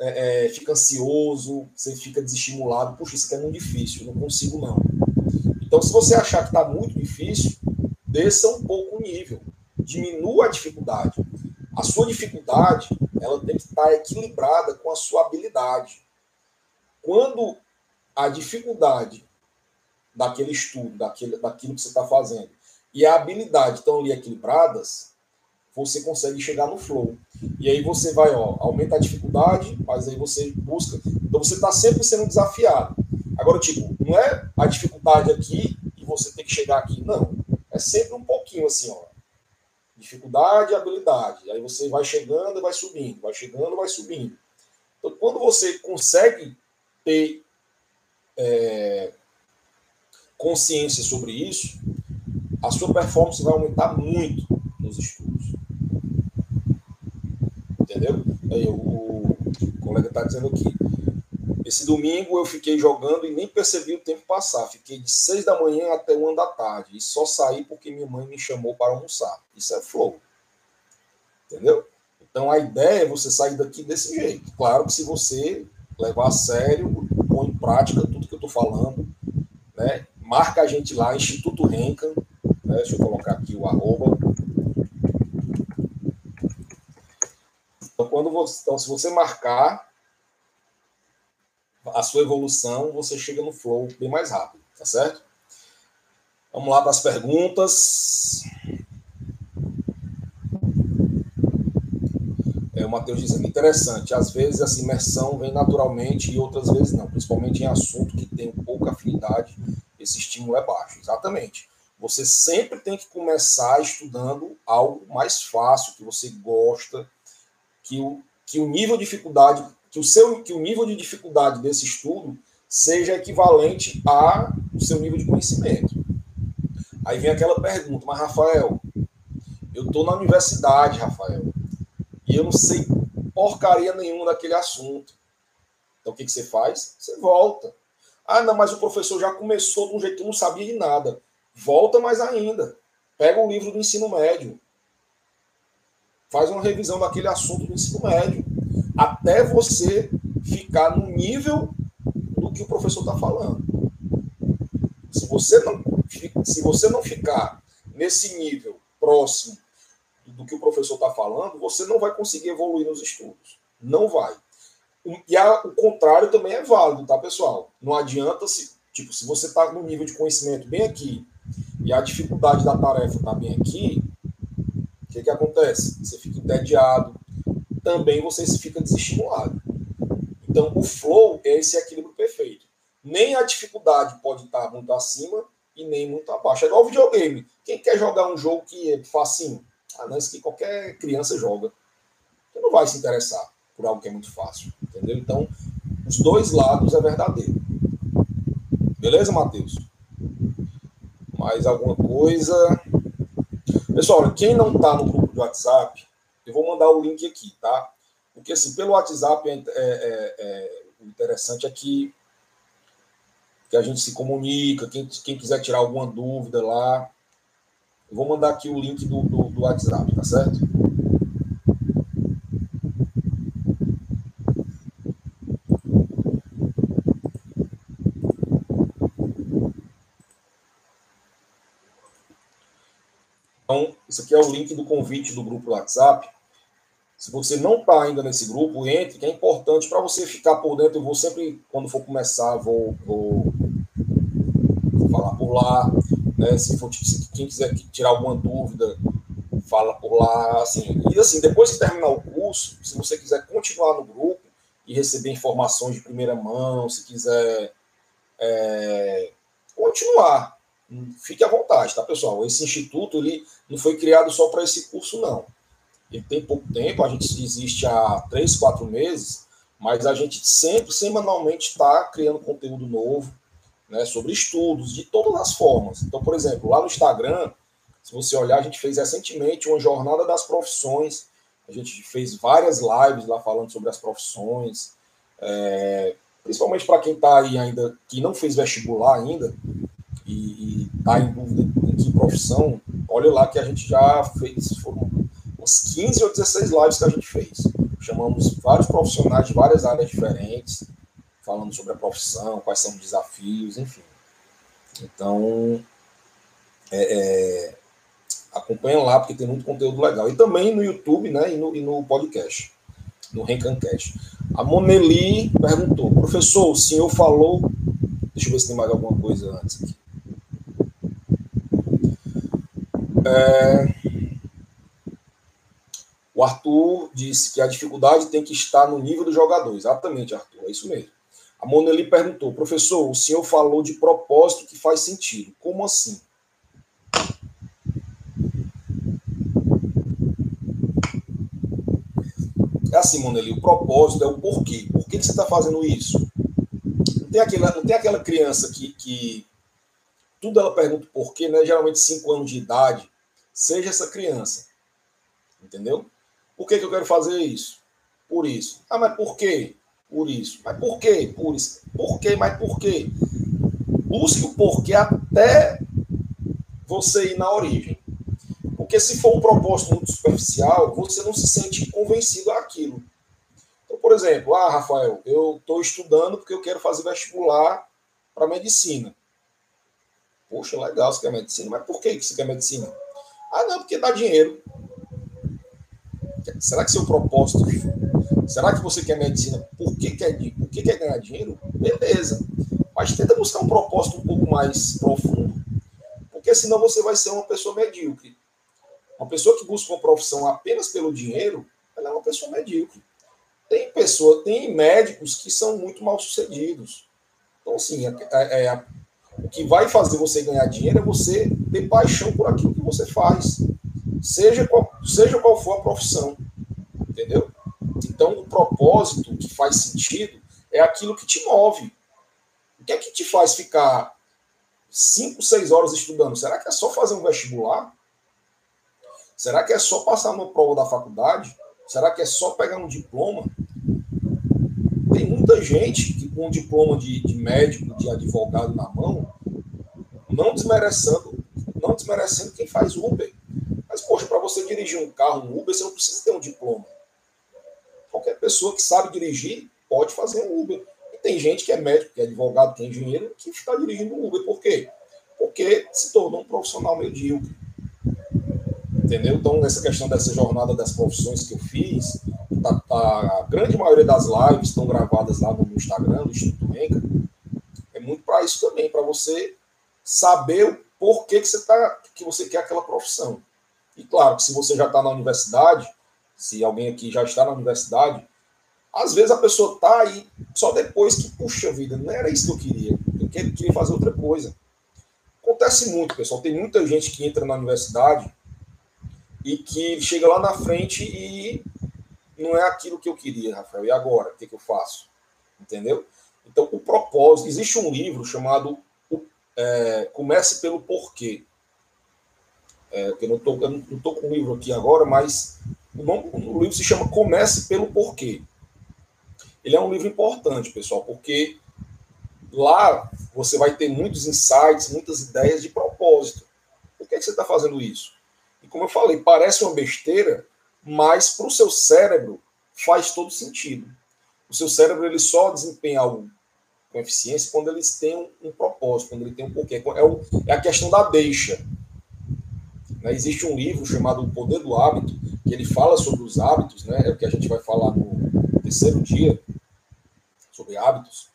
é, é, fica ansioso, você fica desestimulado. Puxa, isso aqui é muito difícil, não consigo não. Então, se você achar que está muito difícil, desça um pouco o nível, diminua a dificuldade. A sua dificuldade ela tem que estar equilibrada com a sua habilidade. Quando a dificuldade daquele estudo, daquele, daquilo que você está fazendo, e a habilidade estão ali equilibradas, você consegue chegar no flow. E aí você vai, ó, aumenta a dificuldade, mas aí você busca. Então você está sempre sendo desafiado. Agora, tipo, não é a dificuldade aqui e você tem que chegar aqui. Não. É sempre um pouquinho assim, ó dificuldade e habilidade. Aí você vai chegando e vai subindo, vai chegando vai subindo. Então, quando você consegue ter é, consciência sobre isso, a sua performance vai aumentar muito nos estudos. Entendeu? Aí, o colega está dizendo aqui. Esse domingo eu fiquei jogando e nem percebi o tempo passar. Fiquei de seis da manhã até uma da tarde. E só saí porque minha mãe me chamou para almoçar. Isso é flow. Entendeu? Então a ideia é você sair daqui desse jeito. Claro que se você levar a sério, põe em prática tudo que eu estou falando, né? Marca a gente lá, Instituto Rencan. Né? Deixa eu colocar aqui o arroba. Então, quando você, então, se você marcar, a sua evolução, você chega no flow bem mais rápido, tá certo? Vamos lá para as perguntas. É, o Matheus dizendo, interessante. Às vezes essa imersão vem naturalmente e outras vezes não, principalmente em assunto que tem pouca afinidade, esse estímulo é baixo. Exatamente. Você sempre tem que começar estudando algo mais fácil, que você gosta, que o, que o nível de dificuldade, que o seu que o nível de dificuldade desse estudo seja equivalente ao seu nível de conhecimento. Aí vem aquela pergunta, mas Rafael, eu estou na universidade, Rafael, e eu não sei porcaria nenhuma daquele assunto. Então o que, que você faz? Você volta. Ah, não, mas o professor já começou de um jeito que eu não sabia de nada. Volta mais ainda. Pega o livro do ensino médio. Faz uma revisão daquele assunto do ensino médio. Até você ficar no nível do que o professor está falando. Se você, não, se você não ficar nesse nível próximo do que o professor está falando, você não vai conseguir evoluir nos estudos. Não vai. E a, o contrário também é válido, tá, pessoal? Não adianta se, tipo, se você está no nível de conhecimento bem aqui e a dificuldade da tarefa está bem aqui, o que, que acontece? Você fica entediado, também você fica desestimulado. Então, o flow é esse equilíbrio perfeito. Nem a dificuldade pode estar muito acima e nem muito abaixo. É igual videogame. Quem quer jogar um jogo que é facinho? Ah, não, isso que qualquer criança joga. Você não vai se interessar por algo que é muito fácil. Entendeu? Então, os dois lados é verdadeiro. Beleza, Matheus? Mais alguma coisa? Pessoal, quem não está no grupo do WhatsApp, eu vou mandar o link aqui, tá? Porque, assim, pelo WhatsApp, é, é, é, o interessante é que, que a gente se comunica, quem, quem quiser tirar alguma dúvida lá, eu vou mandar aqui o link do, do, do WhatsApp, tá certo? Então, isso aqui é o link do convite do grupo WhatsApp. Se você não está ainda nesse grupo, entre, que é importante para você ficar por dentro. Eu vou sempre, quando for começar, vou, vou, falar por lá. Né? Se, for, se quem quiser tirar alguma dúvida, fala por lá. Assim. E assim, depois que terminar o curso, se você quiser continuar no grupo e receber informações de primeira mão, se quiser é, continuar, fique à vontade, tá, pessoal? Esse instituto ele não foi criado só para esse curso, não. Ele tem pouco tempo, a gente existe há três, quatro meses, mas a gente sempre, semanalmente, está criando conteúdo novo né, sobre estudos, de todas as formas. Então, por exemplo, lá no Instagram, se você olhar, a gente fez recentemente uma jornada das profissões, a gente fez várias lives lá falando sobre as profissões, é, principalmente para quem está aí ainda, que não fez vestibular ainda, e está em dúvida em profissão, olha lá que a gente já fez, foram umas 15 ou 16 lives que a gente fez. Chamamos vários profissionais de várias áreas diferentes, falando sobre a profissão, quais são os desafios, enfim. Então, é, é, acompanha lá, porque tem muito conteúdo legal. E também no YouTube né, e, no, e no podcast, no Rencancast. A Moneli perguntou, professor, o senhor falou. Deixa eu ver se tem mais alguma coisa antes aqui. É... O Arthur disse que a dificuldade tem que estar no nível do jogador. Exatamente, Arthur, é isso mesmo. A Moneli perguntou, professor, o senhor falou de propósito que faz sentido. Como assim? É assim, Moneli, o propósito é o porquê. Por que, que você está fazendo isso? Não tem aquela, não tem aquela criança que, que tudo ela pergunta por quê, né? Geralmente 5 anos de idade, seja essa criança. Entendeu? Por que, que eu quero fazer isso? Por isso. Ah, mas por quê? Por isso. Mas por quê? Por isso. Por quê? Mas por quê? Busque o porquê até você ir na origem. Porque se for um propósito muito superficial, você não se sente convencido àquilo. Então, por exemplo, ah, Rafael, eu estou estudando porque eu quero fazer vestibular para medicina. Poxa, legal, você quer medicina, mas por que você quer medicina? Ah, não, porque dá dinheiro. Será que seu propósito. Será que você quer medicina por que quer, por que quer ganhar dinheiro? Beleza. Mas tenta buscar um propósito um pouco mais profundo. Porque senão você vai ser uma pessoa medíocre. Uma pessoa que busca uma profissão apenas pelo dinheiro, ela é uma, pessoa medíocre. Tem pessoa, tem médicos que são muito mal sucedidos. Então, assim, é, é, é, o que vai fazer você ganhar dinheiro é você ter paixão por aquilo que você faz, seja qual, seja qual for a profissão, entendeu? Então, o propósito que faz sentido é aquilo que te move. O que é que te faz ficar cinco, seis horas estudando? Será que é só fazer um vestibular? Será que é só passar no prova da faculdade? Será que é só pegar um diploma? Muita gente que com um diploma de, de médico, de advogado na mão, não desmerecendo, não desmerecendo quem faz Uber. Mas, poxa, para você dirigir um carro, um Uber, você não precisa ter um diploma. Qualquer pessoa que sabe dirigir pode fazer um Uber. E tem gente que é médico, que é advogado, que é engenheiro, que está dirigindo um Uber. Por quê? Porque se tornou um profissional medíocre. Entendeu? Então, nessa questão dessa jornada das profissões que eu fiz, tá, tá, a grande maioria das lives estão gravadas lá no Instagram, do Instituto Renca. É muito para isso também, para você saber o porquê que você, tá, que você quer aquela profissão. E claro que se você já está na universidade, se alguém aqui já está na universidade, às vezes a pessoa está aí só depois que, puxa vida, não era isso que eu queria. Eu queria fazer outra coisa. Acontece muito, pessoal. Tem muita gente que entra na universidade e que chega lá na frente e não é aquilo que eu queria, Rafael. E agora? O que, que eu faço? Entendeu? Então, o propósito. Existe um livro chamado é, Comece pelo Porquê. É, eu não estou com o livro aqui agora, mas o, nome, o livro se chama Comece pelo Porquê. Ele é um livro importante, pessoal, porque lá você vai ter muitos insights, muitas ideias de propósito. Por que, que você está fazendo isso? como eu falei, parece uma besteira, mas para o seu cérebro faz todo sentido. O seu cérebro ele só desempenha algo com eficiência quando ele tem um, um propósito, quando ele tem um porquê. É, o, é a questão da deixa. Né? Existe um livro chamado O Poder do Hábito, que ele fala sobre os hábitos, né? é o que a gente vai falar no terceiro dia, sobre hábitos.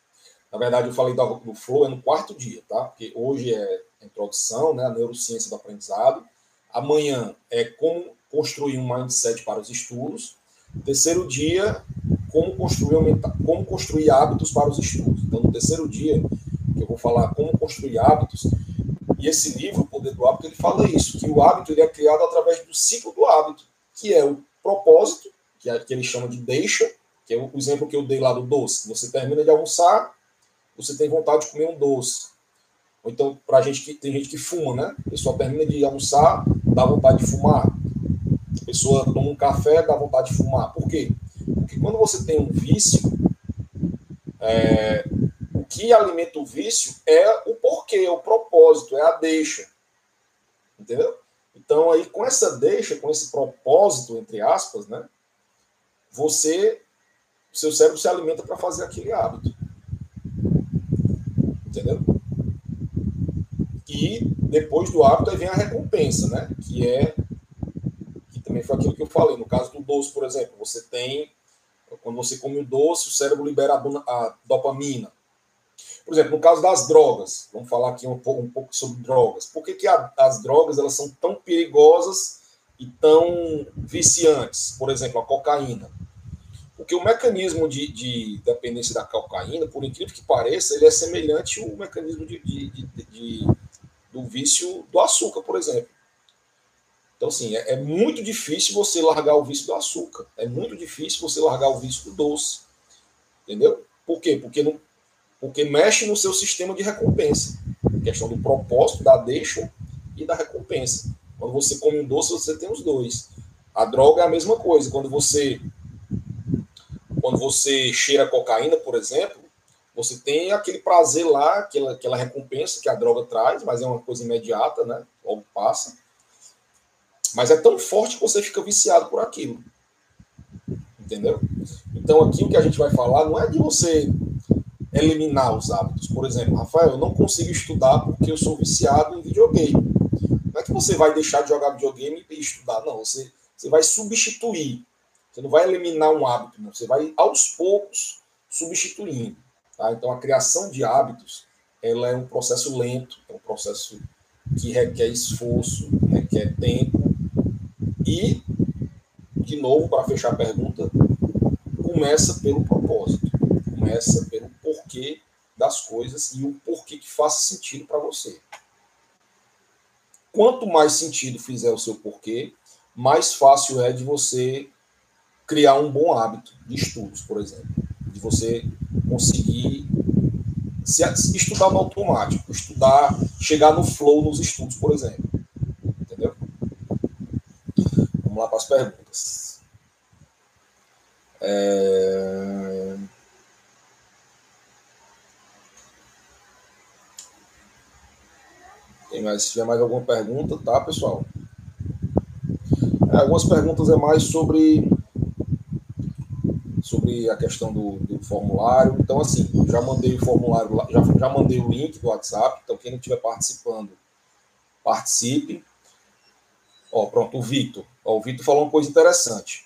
Na verdade, eu falei do, do flow é no quarto dia, tá? Porque hoje é a introdução, né? a neurociência do aprendizado. Amanhã é como construir um mindset para os estudos. Terceiro dia, como construir, como construir hábitos para os estudos. Então, no terceiro dia, que eu vou falar como construir hábitos, e esse livro, O Poder do Hábito, ele fala isso, que o hábito ele é criado através do ciclo do hábito, que é o propósito, que, é, que ele chama de deixa, que é o exemplo que eu dei lá do doce. Você termina de almoçar, você tem vontade de comer um doce. Ou então, para gente que tem gente que fuma, né? A pessoa termina de almoçar, dá vontade de fumar. A pessoa toma um café, dá vontade de fumar. Por quê? Porque quando você tem um vício, é, o que alimenta o vício é o porquê, o propósito, é a deixa. Entendeu? Então, aí, com essa deixa, com esse propósito, entre aspas, né? Você, seu cérebro se alimenta para fazer aquele hábito. Entendeu? E depois do hábito aí vem a recompensa, né? Que é também foi aquilo que eu falei. No caso do doce, por exemplo, você tem quando você come o doce, o cérebro libera a, dopamina. Por exemplo, no caso das drogas, vamos falar aqui um pouco, um pouco sobre drogas. Por que, que a, as drogas elas são tão perigosas e tão viciantes? Por exemplo, a cocaína. Porque o mecanismo de, de dependência da cocaína, por incrível que pareça, ele é semelhante ao mecanismo de, de, de do vício do açúcar, por exemplo. Então, assim, é, é, muito difícil você largar o vício do açúcar. É muito difícil você largar o vício do doce. Entendeu? Por quê? Porque, não, porque mexe no seu sistema de recompensa. A questão do propósito, da deixa e da recompensa. Quando você come um doce, você tem os dois. A droga é a mesma coisa. Quando você quando você cheira cocaína, por exemplo, você tem aquele prazer lá, aquela, aquela recompensa que a droga traz, mas é uma coisa imediata, né? Logo passa. Mas é tão forte que você fica viciado por aquilo. Entendeu? Então aqui o que a gente vai falar não é de você eliminar os hábitos. Por exemplo, Rafael, eu não consigo estudar porque eu sou viciado em videogame. Não é que você vai deixar de jogar videogame e estudar, não. Você, você vai substituir. Você não vai eliminar um hábito, não. Você vai aos poucos substituindo. Tá? Então, a criação de hábitos ela é um processo lento, é um processo que requer esforço, requer tempo e de novo, para fechar a pergunta, começa pelo propósito, começa pelo porquê das coisas e o porquê que faça sentido para você. Quanto mais sentido fizer o seu porquê, mais fácil é de você criar um bom hábito de estudos, por exemplo, de você conseguir se estudar no automático, estudar, chegar no flow nos estudos, por exemplo. Entendeu? Lá para as perguntas. É... Tem mais, se tiver mais alguma pergunta, tá, pessoal? É, algumas perguntas é mais sobre sobre a questão do, do, formulário. Então, assim, já mandei o formulário, já, já mandei o link do WhatsApp. Então, quem não estiver participando, participe. Ó, pronto, o Vitor. Ó, o Vitor falou uma coisa interessante.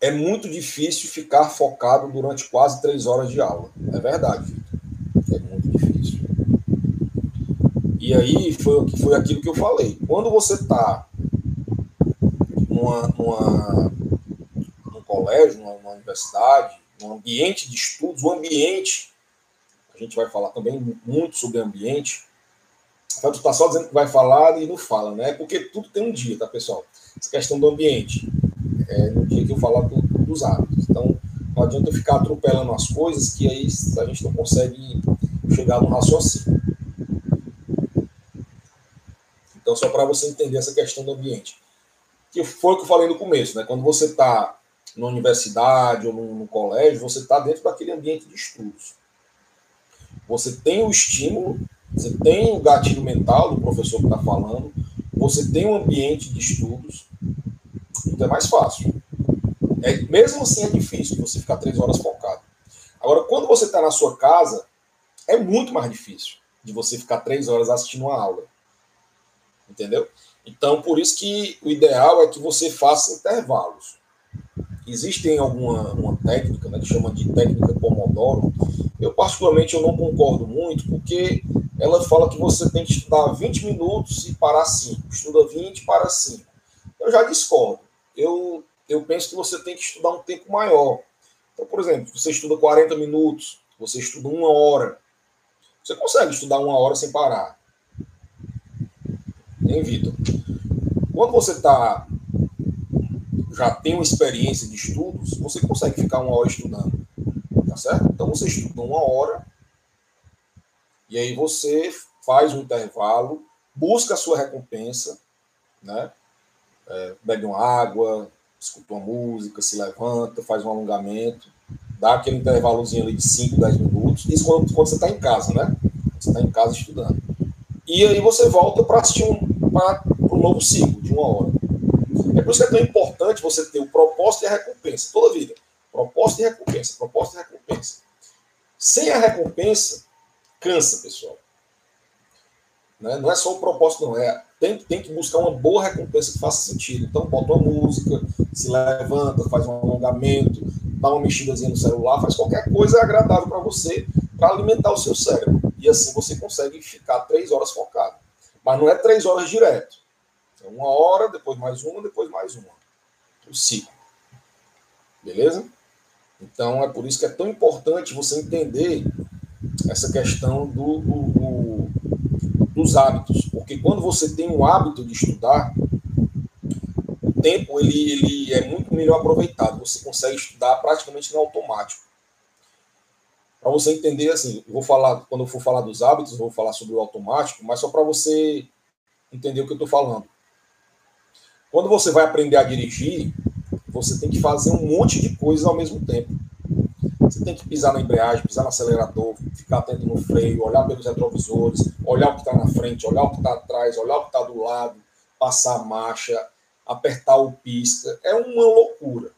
É muito difícil ficar focado durante quase três horas de aula. É verdade, Vitor. É muito difícil. E aí foi, foi aquilo que eu falei. Quando você está numa, numa colégio, numa, universidade, num ambiente de estudos, o ambiente, a gente vai falar também muito sobre ambiente. Então, tu está só dizendo que vai falar e não fala, né? Porque tudo tem um dia, tá, pessoal? Essa questão do ambiente. É no dia que eu falar do, dos hábitos. Então, não adianta eu ficar atropelando as coisas que aí a gente não consegue chegar no raciocínio. Então, só para você entender essa questão do ambiente. Que foi o que eu falei no começo, né? Quando você está na universidade ou no, no colégio, você está dentro daquele ambiente de estudos. Você tem o estímulo, você tem o gatilho mental do professor que está falando, você tem um ambiente de estudos, então é mais fácil. É, mesmo assim é difícil você ficar três horas focado. Agora, quando você está na sua casa, é muito mais difícil de você ficar três horas assistindo uma aula. Entendeu? Então, por isso que o ideal é que você faça intervalos. Existem alguma uma técnica, né, que chama de técnica Pomodoro. Eu, particularmente, eu não concordo muito, porque ela fala que você tem que estudar 20 minutos e parar 5. Estuda 20 e para 5. Eu já discordo. Eu, eu penso que você tem que estudar um tempo maior. Então, por exemplo, você estuda 40 minutos, você estuda uma hora. Você consegue estudar uma hora sem parar. Hein, Vitor? Quando você está já tem uma experiência de estudos, você consegue ficar uma hora estudando. Certo? Então você estuda uma hora e aí você faz um intervalo, busca a sua recompensa, né? É, bebe uma água, escuta uma música, se levanta, faz um alongamento, dá aquele intervalozinho ali de 5, 10 minutos. Isso quando, quando você está em casa, né? Você está em casa estudando. E aí você volta para assistir um, para um novo ciclo de uma hora. É por isso que é tão importante você ter o propósito e a recompensa, toda a vida. Propósito e recompensa, propósito e recompensa. Sem a recompensa, cansa, pessoal. Né? Não é só o propósito, não. É, tem, tem que buscar uma boa recompensa que faça sentido. Então, bota uma música, se levanta, faz um alongamento, dá uma mexidazinha no celular, faz qualquer coisa agradável para você, para alimentar o seu cérebro. E assim você consegue ficar três horas focado. Mas não é três horas direto. Então, uma hora, depois mais uma, depois mais uma. O ciclo. Beleza? Então, é por isso que é tão importante você entender essa questão do, do, do, dos hábitos. Porque quando você tem um hábito de estudar, o tempo ele, ele é muito melhor aproveitado. Você consegue estudar praticamente no automático. Para você entender, assim, vou falar, quando eu for falar dos hábitos, vou falar sobre o automático, mas só para você entender o que eu estou falando. Quando você vai aprender a dirigir, você tem que fazer um monte de coisas ao mesmo tempo. Você tem que pisar na embreagem, pisar no acelerador, ficar atento no freio, olhar pelos retrovisores, olhar o que está na frente, olhar o que está atrás, olhar o que está do lado, passar a marcha, apertar o pista. É uma loucura.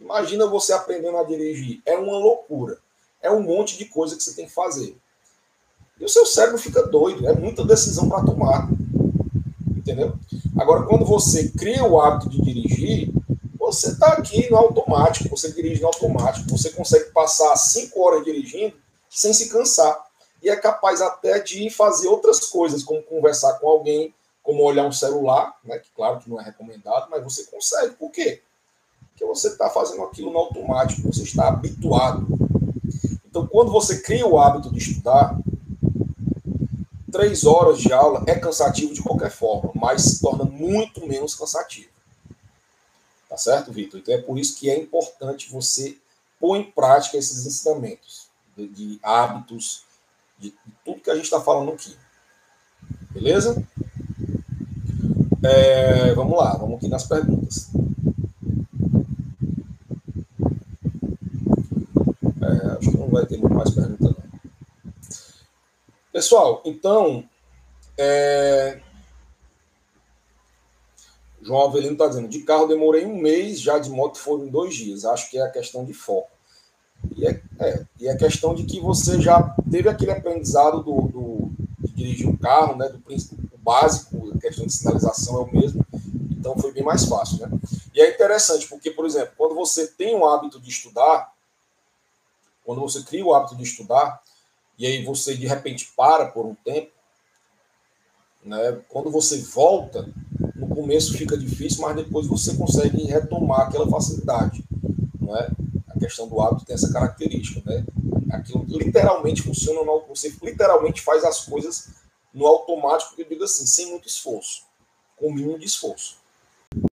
Imagina você aprendendo a dirigir. É uma loucura. É um monte de coisa que você tem que fazer. E o seu cérebro fica doido. É muita decisão para tomar entendeu? Agora, quando você cria o hábito de dirigir, você está aqui no automático, você dirige no automático, você consegue passar cinco horas dirigindo sem se cansar. E é capaz até de fazer outras coisas, como conversar com alguém, como olhar um celular, né, que claro que não é recomendado, mas você consegue. Por quê? Porque você está fazendo aquilo no automático, você está habituado. Então, quando você cria o hábito de estudar, três horas de aula é cansativo de qualquer forma, mas se torna muito menos cansativo. Tá certo, Vitor? Então é por isso que é importante você pôr em prática esses ensinamentos de, de hábitos, de, de, tudo que a gente está falando aqui. Beleza? É, vamos lá, vamos aqui nas perguntas. É, acho que não vai ter muito mais perguntas. Pessoal, então, é... João Avelino está dizendo, de carro demorei um mês, já de moto foram dois dias. Acho que é a questão de foco. E é, é, e é questão de que você já teve aquele aprendizado do, do de dirigir um carro, né, do princípio básico, a questão de sinalização é o mesmo, então foi bem mais fácil, né? E é interessante porque, por exemplo, quando você tem o hábito de estudar, quando você cria o hábito de estudar, e aí você de repente para por um tempo, né? Quando você volta, começo fica difícil, mas depois você consegue retomar aquela facilidade, não é? A questão do hábito tem essa característica, né? Aquilo literalmente funciona, no, você literalmente faz as coisas no automático, eu digo assim, sem muito esforço, com o mínimo de esforço.